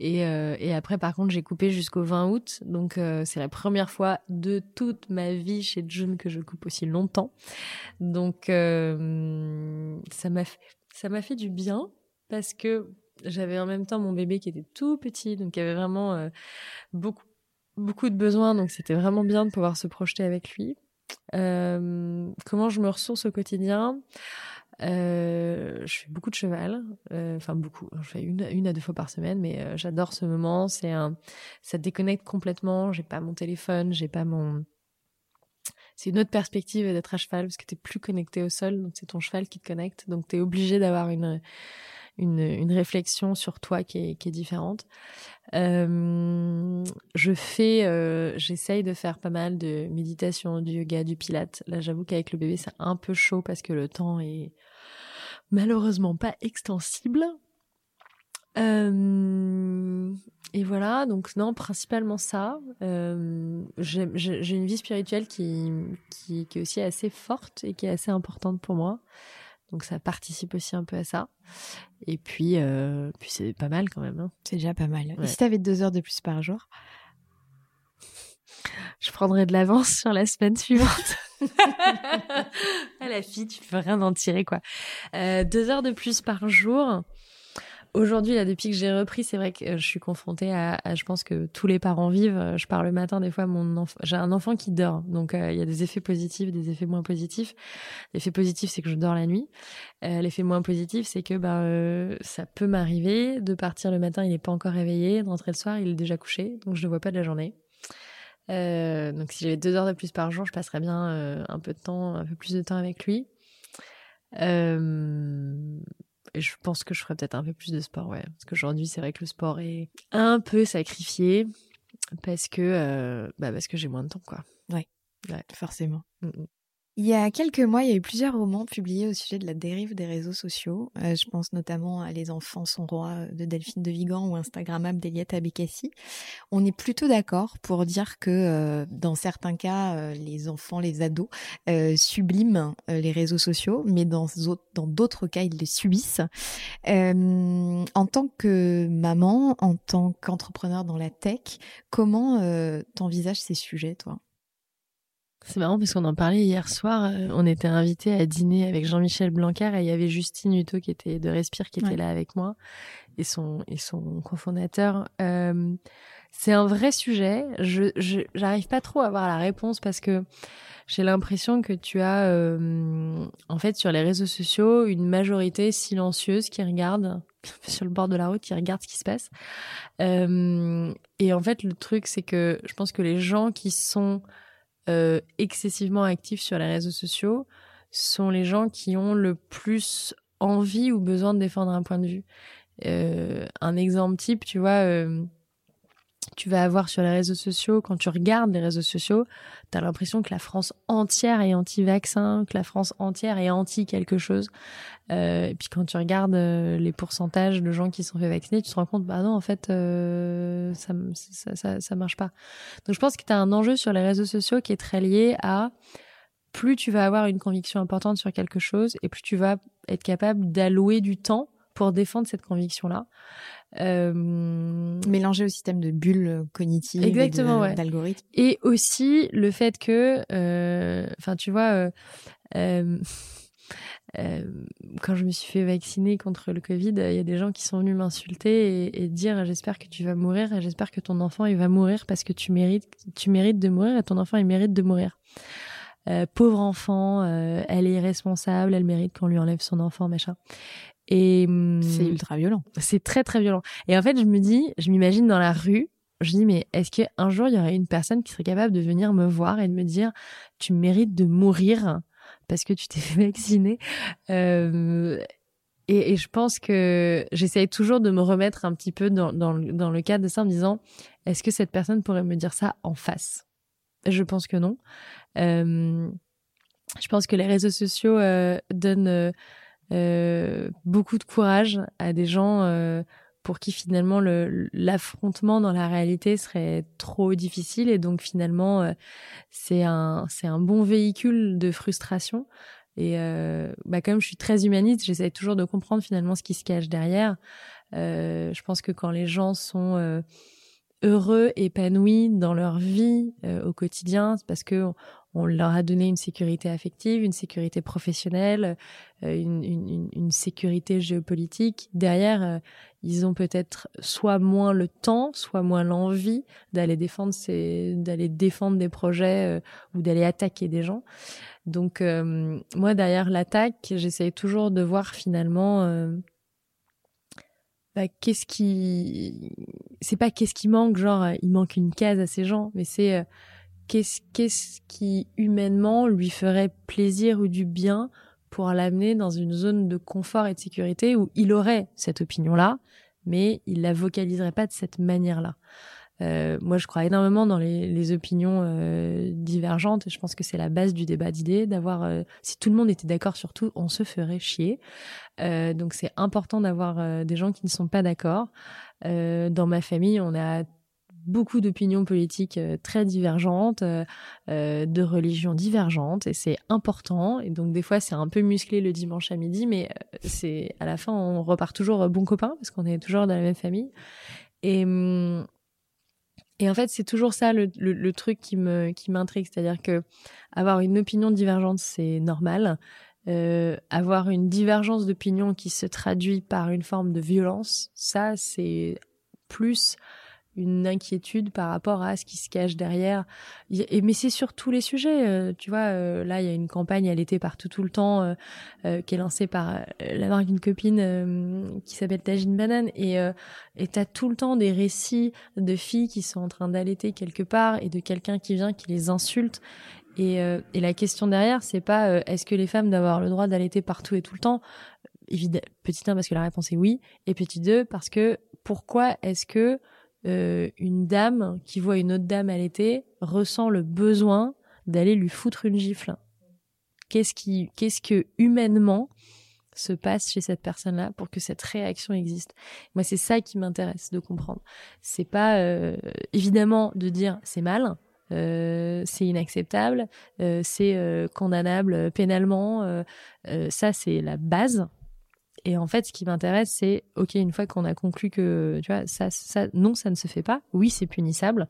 Et, euh, et après, par contre, j'ai coupé jusqu'au 20 août. Donc, euh, c'est la première fois de toute ma vie chez June que je coupe aussi longtemps. Donc, ça m'a fait, fait du bien parce que j'avais en même temps mon bébé qui était tout petit, donc il y avait vraiment beaucoup beaucoup de besoins, donc c'était vraiment bien de pouvoir se projeter avec lui. Euh, comment je me ressource au quotidien? Euh, je fais beaucoup de cheval, euh, enfin beaucoup. Je fais une, à deux fois par semaine, mais euh, j'adore ce moment. C'est un, ça déconnecte complètement. J'ai pas mon téléphone, j'ai pas mon. C'est une autre perspective d'être à cheval parce que t'es plus connecté au sol, donc c'est ton cheval qui te connecte. Donc t'es obligé d'avoir une une, une réflexion sur toi qui est, qui est différente. Euh, je fais, euh, j'essaye de faire pas mal de méditation, du yoga, du pilate. Là, j'avoue qu'avec le bébé, c'est un peu chaud parce que le temps est malheureusement pas extensible. Euh, et voilà, donc non, principalement ça. Euh, j'ai une vie spirituelle qui, qui, qui est aussi assez forte et qui est assez importante pour moi. Donc ça participe aussi un peu à ça. Et puis, euh, puis c'est pas mal quand même. Hein. C'est déjà pas mal. Et si t'avais deux heures de plus par jour? Je prendrais de l'avance sur la semaine suivante. ah, la fille, tu peux rien en tirer quoi. Euh, deux heures de plus par jour. Aujourd'hui, là, depuis que j'ai repris, c'est vrai que je suis confrontée à, je pense que tous les parents vivent. Je pars le matin, des fois, mon enfant, j'ai un enfant qui dort, donc euh, il y a des effets positifs, des effets moins positifs. L'effet positif, c'est que je dors la nuit. Euh, L'effet moins positif, c'est que bah euh, ça peut m'arriver de partir le matin, il n'est pas encore réveillé, de rentrer le soir, il est déjà couché, donc je ne vois pas de la journée. Euh, donc si j'avais deux heures de plus par jour, je passerais bien euh, un peu de temps, un peu plus de temps avec lui. Euh, je pense que je ferais peut-être un peu plus de sport, ouais. Parce qu'aujourd'hui, c'est vrai que le sport est un peu sacrifié parce que, euh, bah parce que j'ai moins de temps, quoi. Ouais, ouais. forcément. Mm -mm. Il y a quelques mois, il y a eu plusieurs romans publiés au sujet de la dérive des réseaux sociaux. Euh, je pense notamment à Les enfants sont rois de Delphine de Vigan ou Instagrammable d'Eliette Abécassi. On est plutôt d'accord pour dire que euh, dans certains cas, euh, les enfants, les ados euh, subliment les réseaux sociaux, mais dans d'autres cas, ils les subissent. En tant que maman, en tant qu'entrepreneur dans la tech, comment t'envisages ces sujets, toi? C'est marrant parce qu'on en parlait hier soir. On était invité à dîner avec Jean-Michel Blanquer et il y avait Justine Hutto qui était de Respire qui était ouais. là avec moi et son et son cofondateur. Euh, c'est un vrai sujet. Je j'arrive pas trop à avoir la réponse parce que j'ai l'impression que tu as euh, en fait sur les réseaux sociaux une majorité silencieuse qui regarde sur le bord de la route qui regarde ce qui se passe. Euh, et en fait le truc c'est que je pense que les gens qui sont euh, excessivement actifs sur les réseaux sociaux sont les gens qui ont le plus envie ou besoin de défendre un point de vue. Euh, un exemple type, tu vois, euh, tu vas avoir sur les réseaux sociaux, quand tu regardes les réseaux sociaux, tu as l'impression que la France entière est anti-vaccin, que la France entière est anti quelque chose. Euh, et puis quand tu regardes euh, les pourcentages de gens qui sont fait vacciner, tu te rends compte, bah non, en fait, euh, ça, ça, ça, marche pas. Donc je pense que tu as un enjeu sur les réseaux sociaux qui est très lié à plus tu vas avoir une conviction importante sur quelque chose et plus tu vas être capable d'allouer du temps pour défendre cette conviction-là. Euh, Mélanger au système de bulles cognitives, exactement, ouais. d'algorithmes. Et aussi le fait que, enfin, euh, tu vois, euh, euh, euh, quand je me suis fait vacciner contre le Covid, il y a des gens qui sont venus m'insulter et, et, dire j'espère que tu vas mourir et j'espère que ton enfant il va mourir parce que tu mérites, tu mérites de mourir et ton enfant il mérite de mourir. Euh, pauvre enfant, euh, elle est irresponsable, elle mérite qu'on lui enlève son enfant, machin. Et c'est ultra violent. C'est très très violent. Et en fait, je me dis, je m'imagine dans la rue, je dis mais est-ce qu'un jour il y aurait une personne qui serait capable de venir me voir et de me dire tu mérites de mourir parce que tu t'es fait vacciner? Euh, et, et, je pense que j'essaye toujours de me remettre un petit peu dans, dans, dans le cadre de ça en me disant est-ce que cette personne pourrait me dire ça en face? Je pense que non. Euh, je pense que les réseaux sociaux euh, donnent euh, beaucoup de courage à des gens euh, pour qui finalement l'affrontement dans la réalité serait trop difficile. Et donc finalement euh, c'est un c'est un bon véhicule de frustration. Et euh, bah comme je suis très humaniste j'essaie toujours de comprendre finalement ce qui se cache derrière. Je pense que quand les gens sont heureux épanouis dans leur vie au quotidien c'est parce que leur a donné une sécurité affective, une sécurité professionnelle, euh, une, une, une, sécurité géopolitique. Derrière, euh, ils ont peut-être soit moins le temps, soit moins l'envie d'aller défendre d'aller défendre des projets euh, ou d'aller attaquer des gens. Donc moi, derrière l'attaque, j'essaye toujours de voir finalement. Bah, qu'est-ce qui c'est pas qu'est-ce qui manque genre il manque une case à ces gens mais c'est qu'est-ce qu'est-ce qui humainement lui ferait plaisir ou du bien pour l'amener dans une zone de confort et de sécurité où il aurait cette opinion-là, mais il la vocaliserait pas de cette manière-là. Euh, moi, je crois énormément dans les, les opinions euh, divergentes. Je pense que c'est la base du débat d'idées. D'avoir, euh, si tout le monde était d'accord sur tout, on se ferait chier. Euh, donc, c'est important d'avoir euh, des gens qui ne sont pas d'accord. dans ma famille, on a beaucoup d'opinions politiques euh, très divergentes, euh, euh, de religions divergentes, et c'est important. Et donc des fois c'est un peu musclé le dimanche à midi, mais c'est à la fin on repart toujours bon copain parce qu'on est toujours dans la même famille. Et hum, et en fait, c'est toujours ça le, le, truc qui me qui m'intrigue, c'est-à-dire que avoir une opinion divergente, c'est normal. Avoir une divergence d'opinion qui se traduit par une forme de violence, ça, c'est plus une inquiétude par rapport à ce qui se cache derrière. Et, mais c'est sur tous les sujets. Euh, tu vois, euh, là, il y a une campagne à l'été partout tout le temps euh, qui est lancée par la marque d'une copine qui s'appelle Tajine Banane. Et et t'as tout le temps des récits de filles qui sont en train d'allaiter quelque part et de quelqu'un qui vient qui les insulte. Et, et la question derrière, c'est pas est-ce que les femmes doivent avoir le droit d'allaiter partout et tout le temps? Évidemment, petit 1 parce que la réponse est oui, et petit 2 parce que pourquoi est-ce que euh, une dame qui voit une autre dame l'été ressent le besoin d'aller lui foutre une gifle. Qu'est-ce qui, qu'est-ce que humainement se passe chez cette personne-là pour que cette réaction existe? Moi, c'est ça qui m'intéresse de comprendre. C'est pas euh, évidemment de dire c'est mal, euh, c'est inacceptable, euh, c'est euh, condamnable pénalement. ça, c'est la base. Et en fait, ce qui m'intéresse, c'est, OK, une fois qu'on a conclu que, tu vois, ça, ça, non, ça ne se fait pas. Oui, c'est punissable.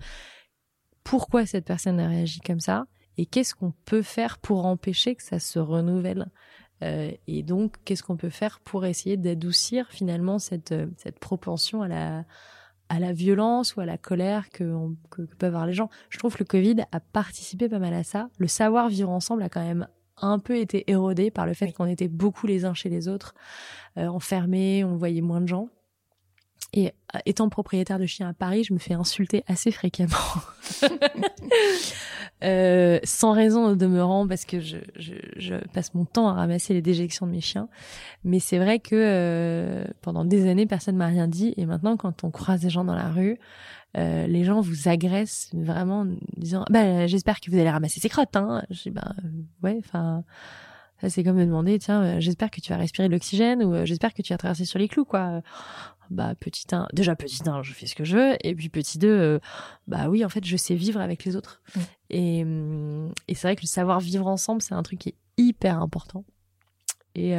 Pourquoi cette personne a réagi comme ça? Et qu'est-ce qu'on peut faire pour empêcher que ça se renouvelle? Euh, et donc, qu'est-ce qu'on peut faire pour essayer d'adoucir finalement cette, cette propension à la, à la violence ou à la colère que, que, que, peuvent avoir les gens? Je trouve que le Covid a participé pas mal à ça. Le savoir vivre ensemble a quand même un peu été érodé par le fait qu'on était beaucoup les uns chez les autres, euh, enfermés, on voyait moins de gens. Et euh, étant propriétaire de chiens à Paris, je me fais insulter assez fréquemment. euh, sans raison au demeurant, parce que je, je, je, passe mon temps à ramasser les déjections de mes chiens. Mais c'est vrai que euh, pendant des années, personne m'a rien dit. Et maintenant, quand on croise des gens dans la rue, euh, les gens vous agressent vraiment en disant bah j'espère que vous allez ramasser ces crottes hein. Je dis bah ouais enfin ça c'est comme me demander tiens euh, j'espère que tu vas respirer de l'oxygène ou euh, j'espère que tu vas traverser sur les clous quoi. Bah petit 1 déjà petit 1 je fais ce que je veux et puis petit 2 bah oui en fait je sais vivre avec les autres. Mm. et, mm, et c'est vrai que le savoir vivre ensemble c'est un truc qui est hyper important. Et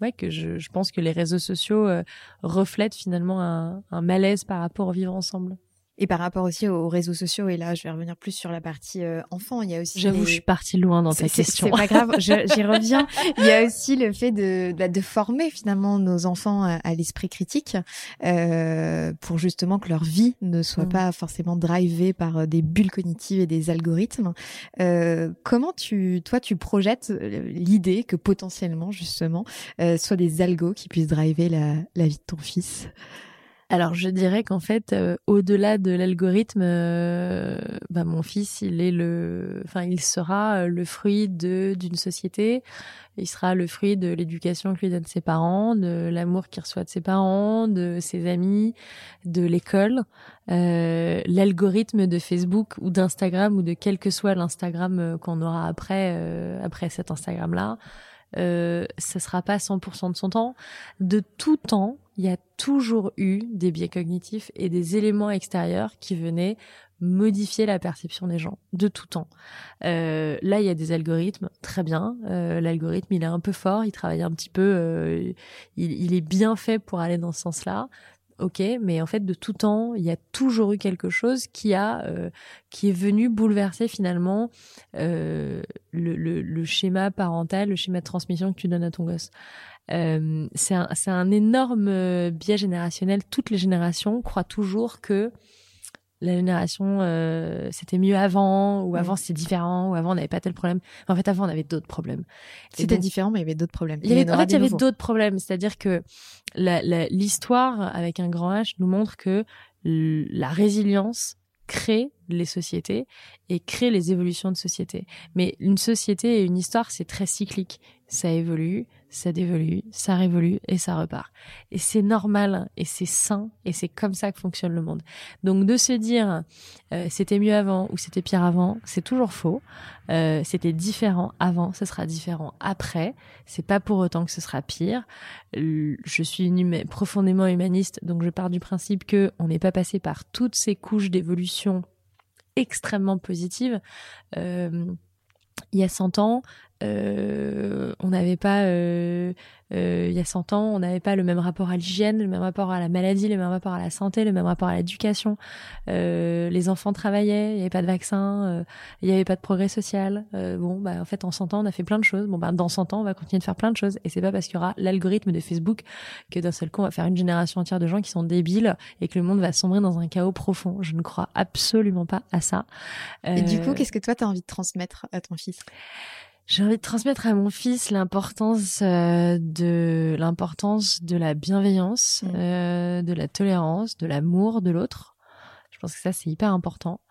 ouais, que je, je, pense que les réseaux sociaux euh, reflètent finalement un, un, malaise par rapport au vivre ensemble. Et par rapport aussi aux réseaux sociaux, et là, je vais revenir plus sur la partie euh, enfant. Il y a aussi. J'avoue, je suis partie loin dans ta question. C'est pas grave, j'y reviens. Il y a aussi le fait de, bah, de former finalement nos enfants à, l'esprit critique euh, pour justement que leur vie ne soit mm. pas forcément drivée par euh, des bulles cognitives et des algorithmes. Euh, comment tu, toi, tu projettes euh, l'idée que potentiellement, justement, euh, soit des algos qui puissent driver la, la vie de ton fils? Alors je dirais qu'en fait, euh, au-delà de l'algorithme, euh, bah, mon fils, il est le, enfin, il sera euh, le fruit de d'une société. Il sera le fruit de l'éducation que lui donnent ses parents, de l'amour qu'il reçoit de ses parents, de ses amis, de l'école. L'algorithme de Facebook ou d'Instagram ou de quel que soit l'Instagram qu'on aura après après cet Instagram-là, euh, ce sera pas 100% de son temps. De tout temps, il y a toujours eu des biais cognitifs et des éléments extérieurs qui venaient modifier la perception des gens de tout temps. Euh, là, il y a des algorithmes, très bien. Euh, L'algorithme, il est un peu fort, il travaille un petit peu, euh, il, il, est bien fait pour aller dans ce sens-là. Ok, mais en fait de tout temps, il y a toujours eu quelque chose qui a euh, qui est venu bouleverser finalement euh, le, le, le, schéma parental, le schéma de transmission que tu donnes à ton gosse. Euh, c'est un, un énorme biais générationnel. Toutes les générations croient toujours que la génération euh, c'était mieux avant ou avant c'était différent ou avant on n'avait pas tel problème. En fait avant on avait d'autres problèmes. C'était différent mais il y avait d'autres problèmes. Il y avait, en fait il y avait d'autres problèmes. C'est-à-dire que l'histoire avec un grand H nous montre que la résilience crée les sociétés et crée les évolutions de société mais une société et une histoire c'est très cyclique ça évolue ça dévolue, ça révolue et ça repart. Et c'est normal et c'est sain et c'est comme ça que fonctionne le monde. Donc de se dire euh, c'était mieux avant ou c'était pire avant, c'est toujours faux. Euh, c'était différent avant, ce sera différent après. C'est pas pour autant que ce sera pire. Je suis profondément humaniste, donc je pars du principe que on n'est pas passé par toutes ces couches d'évolution extrêmement positives. Euh, il y a 100 ans, euh, on n'avait pas, euh, euh, il y a 100 ans, on n'avait pas le même rapport à l'hygiène, le même rapport à la maladie, le même rapport à la santé, le même rapport à l'éducation. les enfants travaillaient, il n'y avait pas de vaccin, il n'y avait pas de progrès social. bon, bah en fait, en 100 ans, on a fait plein de choses. Bon, bah dans 100 ans, on va continuer de faire plein de choses. Et c'est pas parce qu'il y aura l'algorithme de Facebook que d'un seul coup, on va faire une génération entière de gens qui sont débiles et que le monde va sombrer dans un chaos profond. Je ne crois absolument pas à ça. Et du coup, qu'est-ce que toi, tu as envie de transmettre à ton fils? J'ai envie de transmettre à mon fils l'importance euh, de l'importance de la bienveillance, mm. euh, de la tolérance, de l'amour de l'autre. Je pense que ça c'est hyper important.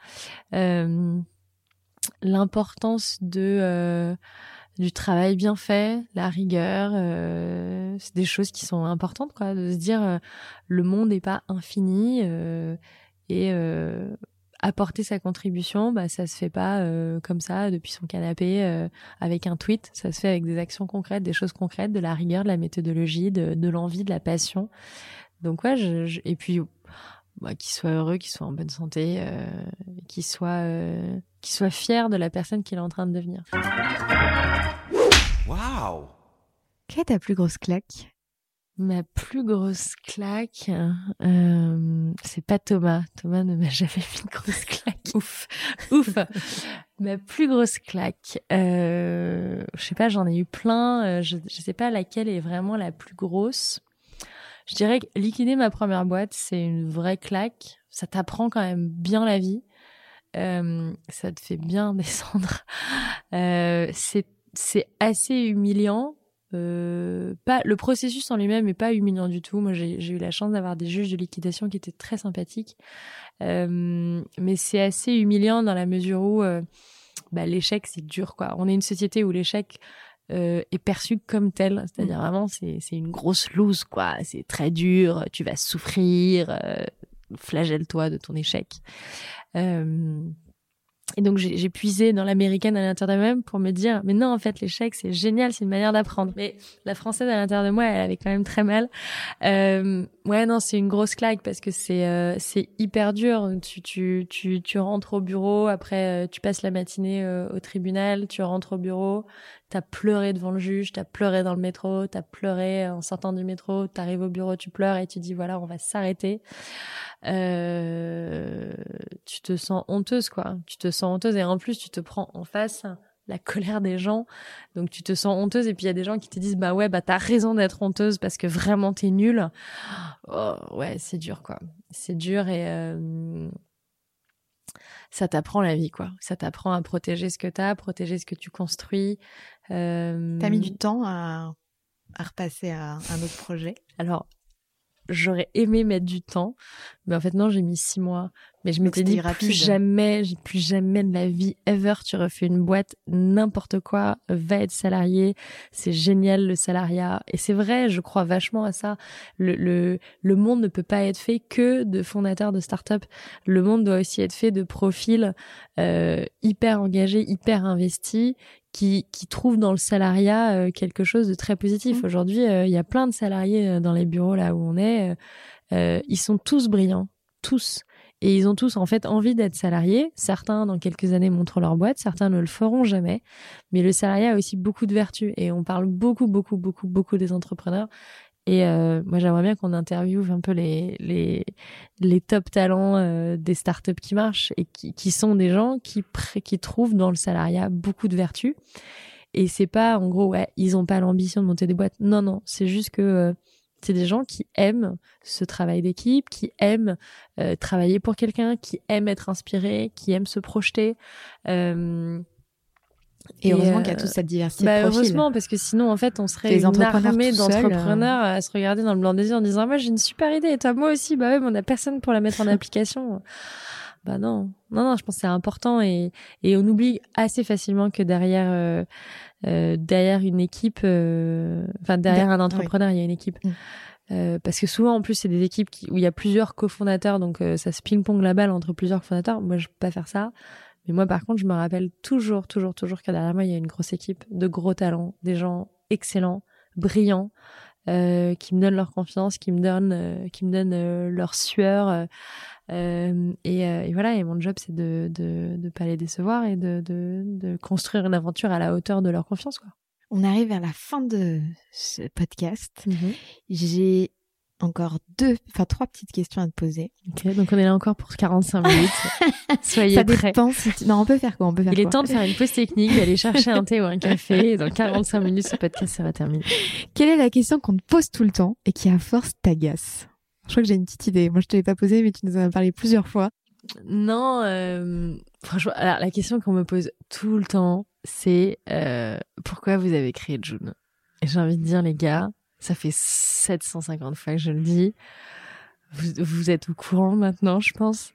Euh, l'importance de euh, du travail bien fait, la rigueur, euh, c'est des choses qui sont importantes quoi. De se dire le monde n'est pas infini et apporter sa contribution, bah ça se fait pas euh, comme ça depuis son canapé euh, avec un tweet. Ça se fait avec des actions concrètes, des choses concrètes, de la rigueur, de la méthodologie, de, de l'envie, de la passion. Donc ouais, je, et puis bah, qu'il soit heureux, qu'il soit en bonne santé, euh, qu'il soit euh, qu'il soit fier de la personne qu'il est en train de devenir. Waouh Quelle est ta plus grosse claque? Ma plus grosse claque, euh, c'est pas Thomas. Thomas ne m'a jamais mis une grosse claque. Ouf, ouf. Ma plus grosse claque, euh, je sais pas, j'en ai eu plein. Euh, je, je sais pas laquelle est vraiment la plus grosse. Je dirais que liquider ma première boîte, c'est une vraie claque. Ça t'apprend quand même bien la vie. Euh, ça te fait bien descendre. Euh, c'est c'est assez humiliant euh, pas le processus en lui-même est pas humiliant du tout. Moi, j'ai eu la chance d'avoir des juges de liquidation qui étaient très sympathiques, euh, mais c'est assez humiliant dans la mesure où euh, bah, l'échec c'est dur quoi. On est une société où l'échec euh, est perçu comme tel, c'est-à-dire vraiment c'est c'est une grosse loose quoi. C'est très dur, tu vas souffrir, flagelle-toi de ton échec. Euh, et donc j'ai puisé dans l'américaine à l'intérieur de moi-même pour me dire mais non en fait l'échec c'est génial c'est une manière d'apprendre. Mais la française à l'intérieur de moi elle avait quand même très mal. Euh, ouais non c'est une grosse claque parce que c'est euh, c'est hyper dur. Tu tu tu tu rentres au bureau après euh, tu passes la matinée euh, au tribunal tu rentres au bureau t'as pleuré devant le juge t'as pleuré dans le métro t'as pleuré en sortant du métro t'arrives au bureau tu pleures et tu dis voilà on va s'arrêter euh, tu te sens honteuse, quoi. Tu te sens honteuse et en plus, tu te prends en face la colère des gens. Donc tu te sens honteuse et puis il y a des gens qui te disent bah ouais bah t'as raison d'être honteuse parce que vraiment t'es nulle. Oh, ouais c'est dur quoi. C'est dur et euh, ça t'apprend la vie quoi. Ça t'apprend à protéger ce que t'as, protéger ce que tu construis. Euh... T'as mis du temps à, à repasser à un autre projet? Alors j'aurais aimé mettre du temps, mais en fait non, j'ai mis six mois. Mais je m'étais dit plus jamais, plus jamais de la vie ever tu refais une boîte, n'importe quoi, va être salarié, c'est génial le salariat. Et c'est vrai, je crois vachement à ça. Le, le, le monde ne peut pas être fait que de fondateurs de start-up. Le monde doit aussi être fait de profils euh, hyper engagés, hyper investis qui, qui trouvent dans le salariat euh, quelque chose de très positif. Mmh. Aujourd'hui, euh, il y a plein de salariés euh, dans les bureaux là où on est. ils sont tous brillants, tous. Et ils ont tous en fait envie d'être salariés. Certains, dans quelques années, montrent leur boîte. Certains ne le feront jamais. Mais le salariat a aussi beaucoup de vertus. Et on parle beaucoup, beaucoup, beaucoup, beaucoup des entrepreneurs. Et euh, moi, j'aimerais bien qu'on interviewe un peu les les les top talents euh, des startups qui marchent et qui qui sont des gens qui qui trouvent dans le salariat beaucoup de vertus. Et c'est pas en gros ouais, ils ont pas l'ambition de monter des boîtes. Non non, c'est juste que euh, c'est des gens qui aiment ce travail d'équipe, qui aiment euh, travailler pour quelqu'un, qui aiment être inspirés, qui aiment se projeter. Euh, et, heureusement qu'il y a toute cette diversité bah, de profils. Heureusement, parce que sinon, en fait, on serait Les une armée d'entrepreneurs à se regarder dans le blanc des yeux en disant ah, moi j'ai une super idée et toi moi aussi bah ouais mais on a personne pour la mettre en application. bah non, non non, je pense que c'est important et et on oublie assez facilement que derrière euh, euh, derrière une équipe, euh, enfin derrière un entrepreneur il y a une équipe. Mm. Euh, parce que souvent en plus c'est des équipes qui, où il y a plusieurs cofondateurs donc euh, ça se ping-pong la balle entre plusieurs fondateurs. Moi je peux pas faire ça. Mais moi, par contre, je me rappelle toujours, toujours, toujours que derrière moi, il y a une grosse équipe de gros talents, des gens excellents, brillants, euh, qui me donnent leur confiance, qui me donnent, euh, qui me donnent euh, leur sueur. Euh, et, euh, et voilà. Et mon job, c'est de, de, de pas les décevoir et de, de, de construire une aventure à la hauteur de leur confiance, quoi. On arrive vers la fin de ce podcast. J'ai encore deux, enfin trois petites questions à te poser. Ok, donc on est là encore pour 45 minutes. Soyez Ça prêts. dépend si tu... Non, on peut faire quoi On peut faire Il est quoi temps de faire une pause technique, d'aller chercher un thé ou un café. Et dans 45 minutes, ce podcast sera terminé. Quelle est la question qu'on te pose tout le temps et qui à force t'agace? Je crois que j'ai une petite idée. Moi, je te l'ai pas posée, mais tu nous en as parlé plusieurs fois. Non, euh, franchement, alors la question qu'on me pose tout le temps, c'est euh, pourquoi vous avez créé June? Et j'ai envie de dire, les gars, ça fait 750 fois que je le dis. Vous, êtes au courant maintenant, je pense.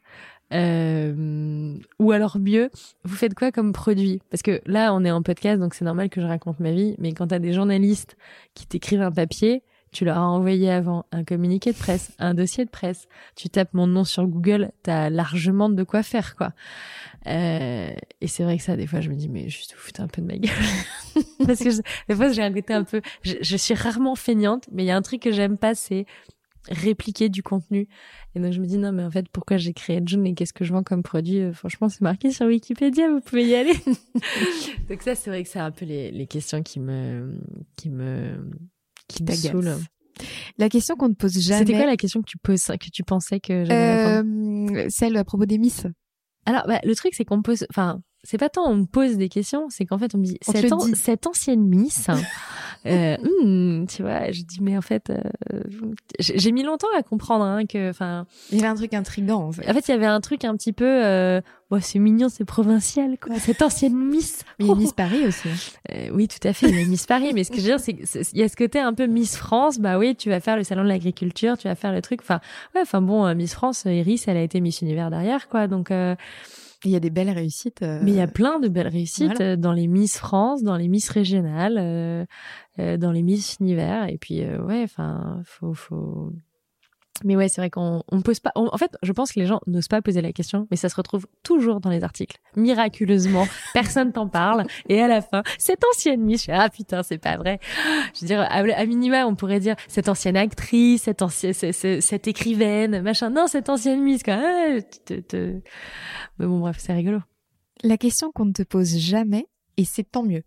Euh, ou alors mieux, vous faites quoi comme produit? Parce que là, on est en podcast, donc c'est normal que je raconte ma vie. Mais quand t'as des journalistes qui t'écrivent un papier, tu leur as envoyé avant un communiqué de presse, un dossier de presse. Tu tapes mon nom sur Google, t'as largement de quoi faire, quoi. Euh, et c'est vrai que ça, des fois, je me dis, mais juste vous foutez un peu de ma gueule. Parce que je- des fois, j'ai un côté un peu, je, je suis rarement feignante, mais il y a un truc que j'aime pas, c'est répliquer du contenu. Et donc, je me dis, non, mais en fait, pourquoi j'ai créé June et qu'est-ce que je vends comme produit? Euh, Franchement, c'est marqué sur Wikipédia, vous pouvez y aller. donc ça, c'est vrai que c'est un peu les, les questions qui me, qui me, qui. La question qu'on ne pose jamais. C'était quoi la question que tu poses, que tu pensais que j'allais euh, Celle à propos des Miss. Alors, bah, le truc, c'est qu'on pose, enfin, c'est pas tant on me pose des questions, c'est qu'en fait, on me dit, On cette, le an- dit. cette ancienne Miss, euh, hmm, tu vois, je dis, mais en fait, euh, j'ai mis longtemps à comprendre, hein, que, enfin, Il y avait un truc intrigant, en fait. en fait, il y avait un truc un petit peu, euh, ouais, c'est mignon, c'est provincial, quoi, cette ancienne Miss. Mais a Miss Paris aussi. hein. Oui, tout à fait, a Miss Paris, mais ce que je veux dire, c'est qu'il y a ce côté un peu Miss France, bah oui, tu vas faire le salon de l'agriculture, tu vas faire le truc, enfin, ouais, enfin bon, euh, Miss France, Iris, elle a été Miss Univers derrière, quoi, donc, euh, Il y a des belles réussites. euh, Mais il y a plein de belles réussites voilà. euh, dans les Miss France, dans les Miss régionales, euh, euh, dans les Miss univers. Et puis euh, ouais, enfin, faut, faut. Mais ouais, c'est vrai qu'on on pose pas. on- en fait, je pense que les gens n'osent pas poser la question, mais ça se retrouve toujours dans les articles. Miraculeusement, personne t'en parle. Et à la fin, cette ancienne Miss, ah putain, c'est pas vrai. Je veux dire, à, à minima, on pourrait dire cette ancienne actrice, cette ancienne, cette, cette- cette écrivaine, machin. Non, cette ancienne Miss, quoi. Ah, te- te- Mais bon, bref, c'est rigolo. La question qu'on ne te pose jamais, et c'est tant mieux.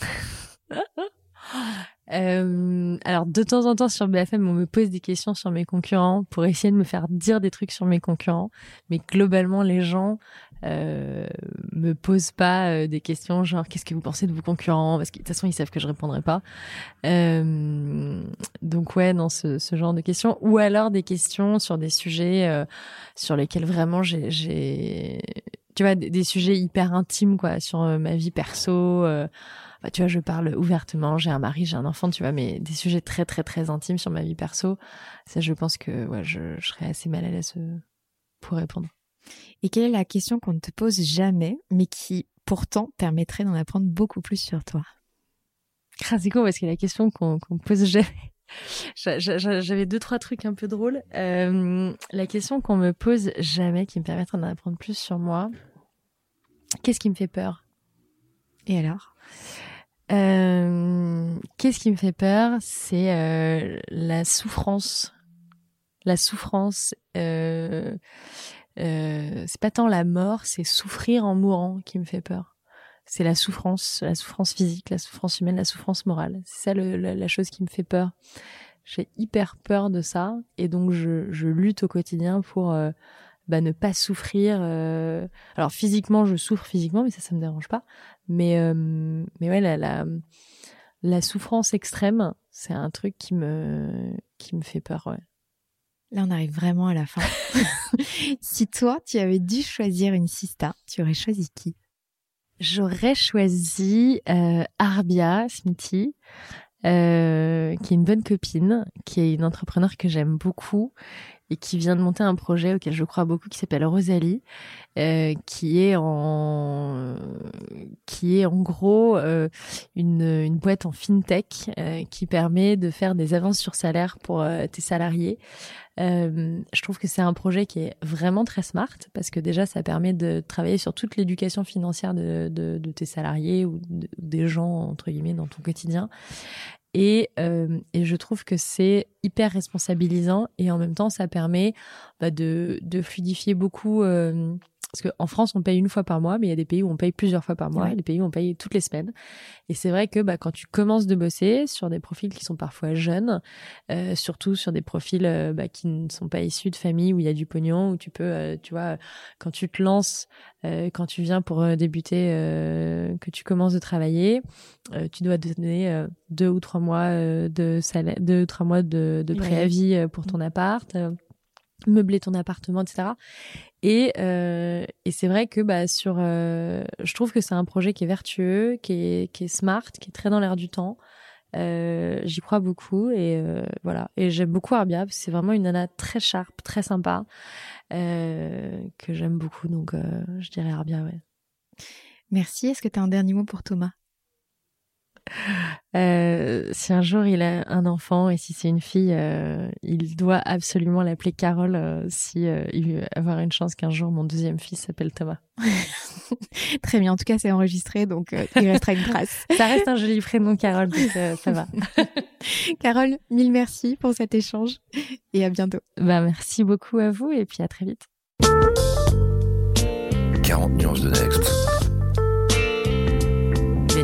Euh, alors de temps en temps sur BFM, on me pose des questions sur mes concurrents pour essayer de me faire dire des trucs sur mes concurrents, mais globalement les gens euh, me posent pas euh, des questions genre qu'est-ce que vous pensez de vos concurrents? Parce que de toute façon ils savent que je répondrai pas. Euh, donc ouais, non ce, ce genre de questions ou alors des questions sur des sujets euh, sur lesquels vraiment j'ai j'ai tu vois des, des sujets hyper intimes quoi sur euh, ma vie perso. Bah, tu vois, je parle ouvertement, j'ai un mari, j'ai un enfant, tu vois, mais des sujets très, très, très intimes sur ma vie perso, ça, je pense que ouais, je, je serais assez mal à l'aise euh, pour répondre. Et quelle est la question qu'on ne te pose jamais, mais qui pourtant permettrait d'en apprendre beaucoup plus sur toi? Ah, c'est con parce que la question qu'on qu'on me pose jamais. J'a- j'a- J'avais deux, trois trucs un peu drôles. Euh, la question qu'on me pose jamais qui me permettrait d'en apprendre plus sur moi, qu'est-ce qui me fait peur? Et alors? Euh, Qu'est-ce qui me fait peur? C'est euh, la souffrance. La souffrance. Euh, euh, c'est pas tant la mort, c'est souffrir en mourant qui me fait peur. C'est la souffrance, la souffrance physique, la souffrance humaine, la souffrance morale. C'est ça la, la chose qui me fait peur. J'ai hyper peur de ça et donc je, je lutte au quotidien pour euh, bah, ne pas souffrir. euh. Alors physiquement, je souffre physiquement, mais ça, ça me dérange pas. Mais euh, mais ouais, la, la la souffrance extrême, c'est un truc qui me qui me fait peur. Ouais. Là, on arrive vraiment à la fin. si toi, tu avais dû choisir une sista, tu aurais choisi qui? J'aurais choisi euh, Arbia Smithy, euh, qui est une bonne copine, qui est une entrepreneur que j'aime beaucoup et qui vient de monter un projet auquel je crois beaucoup qui s'appelle Rosalie, euh, qui est en qui est en gros euh, une, une boîte en fintech euh, qui permet de faire des avances sur salaire pour euh, tes salariés. Euh, je trouve que c'est un projet qui est vraiment très smart parce que déjà ça permet de travailler sur toute l'éducation financière de, de, de tes salariés ou de- des gens entre guillemets dans ton quotidien. Et, euh, et je trouve que c'est hyper responsabilisant et en même temps ça permet bah, de, de fluidifier beaucoup. euh, parce qu'en France, on paye une fois par mois, mais il y a des pays où on paye plusieurs fois par mois, Ouais. des pays où on paye toutes les semaines. Et c'est vrai que bah, quand tu commences de bosser sur des profils qui sont parfois jeunes, euh, surtout sur des profils euh, bah, qui ne sont pas issus de familles où il y a du pognon, où tu peux, euh, tu vois, quand tu te lances, quand tu viens pour débuter, que tu commences de travailler, tu dois donner deux ou trois mois de salaire, deux ou trois mois de, préavis pour ton appart. Meubler ton appartement, etc. Et, euh, et c'est vrai que bah, sur, euh, je trouve que c'est un projet qui est vertueux, qui est, qui est smart, qui est très dans l'air du temps. Euh, J'y crois beaucoup et euh, voilà. Et j'aime beaucoup Arbia c'est vraiment une nana très sharp, très sympa, euh, que j'aime beaucoup. Donc euh, je dirais Arbia, ouais. Merci. Est-ce que tu as un dernier mot pour Thomas? Euh, si un jour il a un enfant et si c'est une fille, euh, il doit absolument l'appeler Carole euh, si euh, il veut avoir une chance qu'un jour mon deuxième fils s'appelle Thomas. Très bien. En tout cas, c'est enregistré, donc euh, il restera une trace. Ça reste un joli prénom, Carole, donc euh, ça va. Carole, mille merci pour cet échange et à bientôt. Bah, merci beaucoup à vous et puis à très vite. 40 nuances de Next.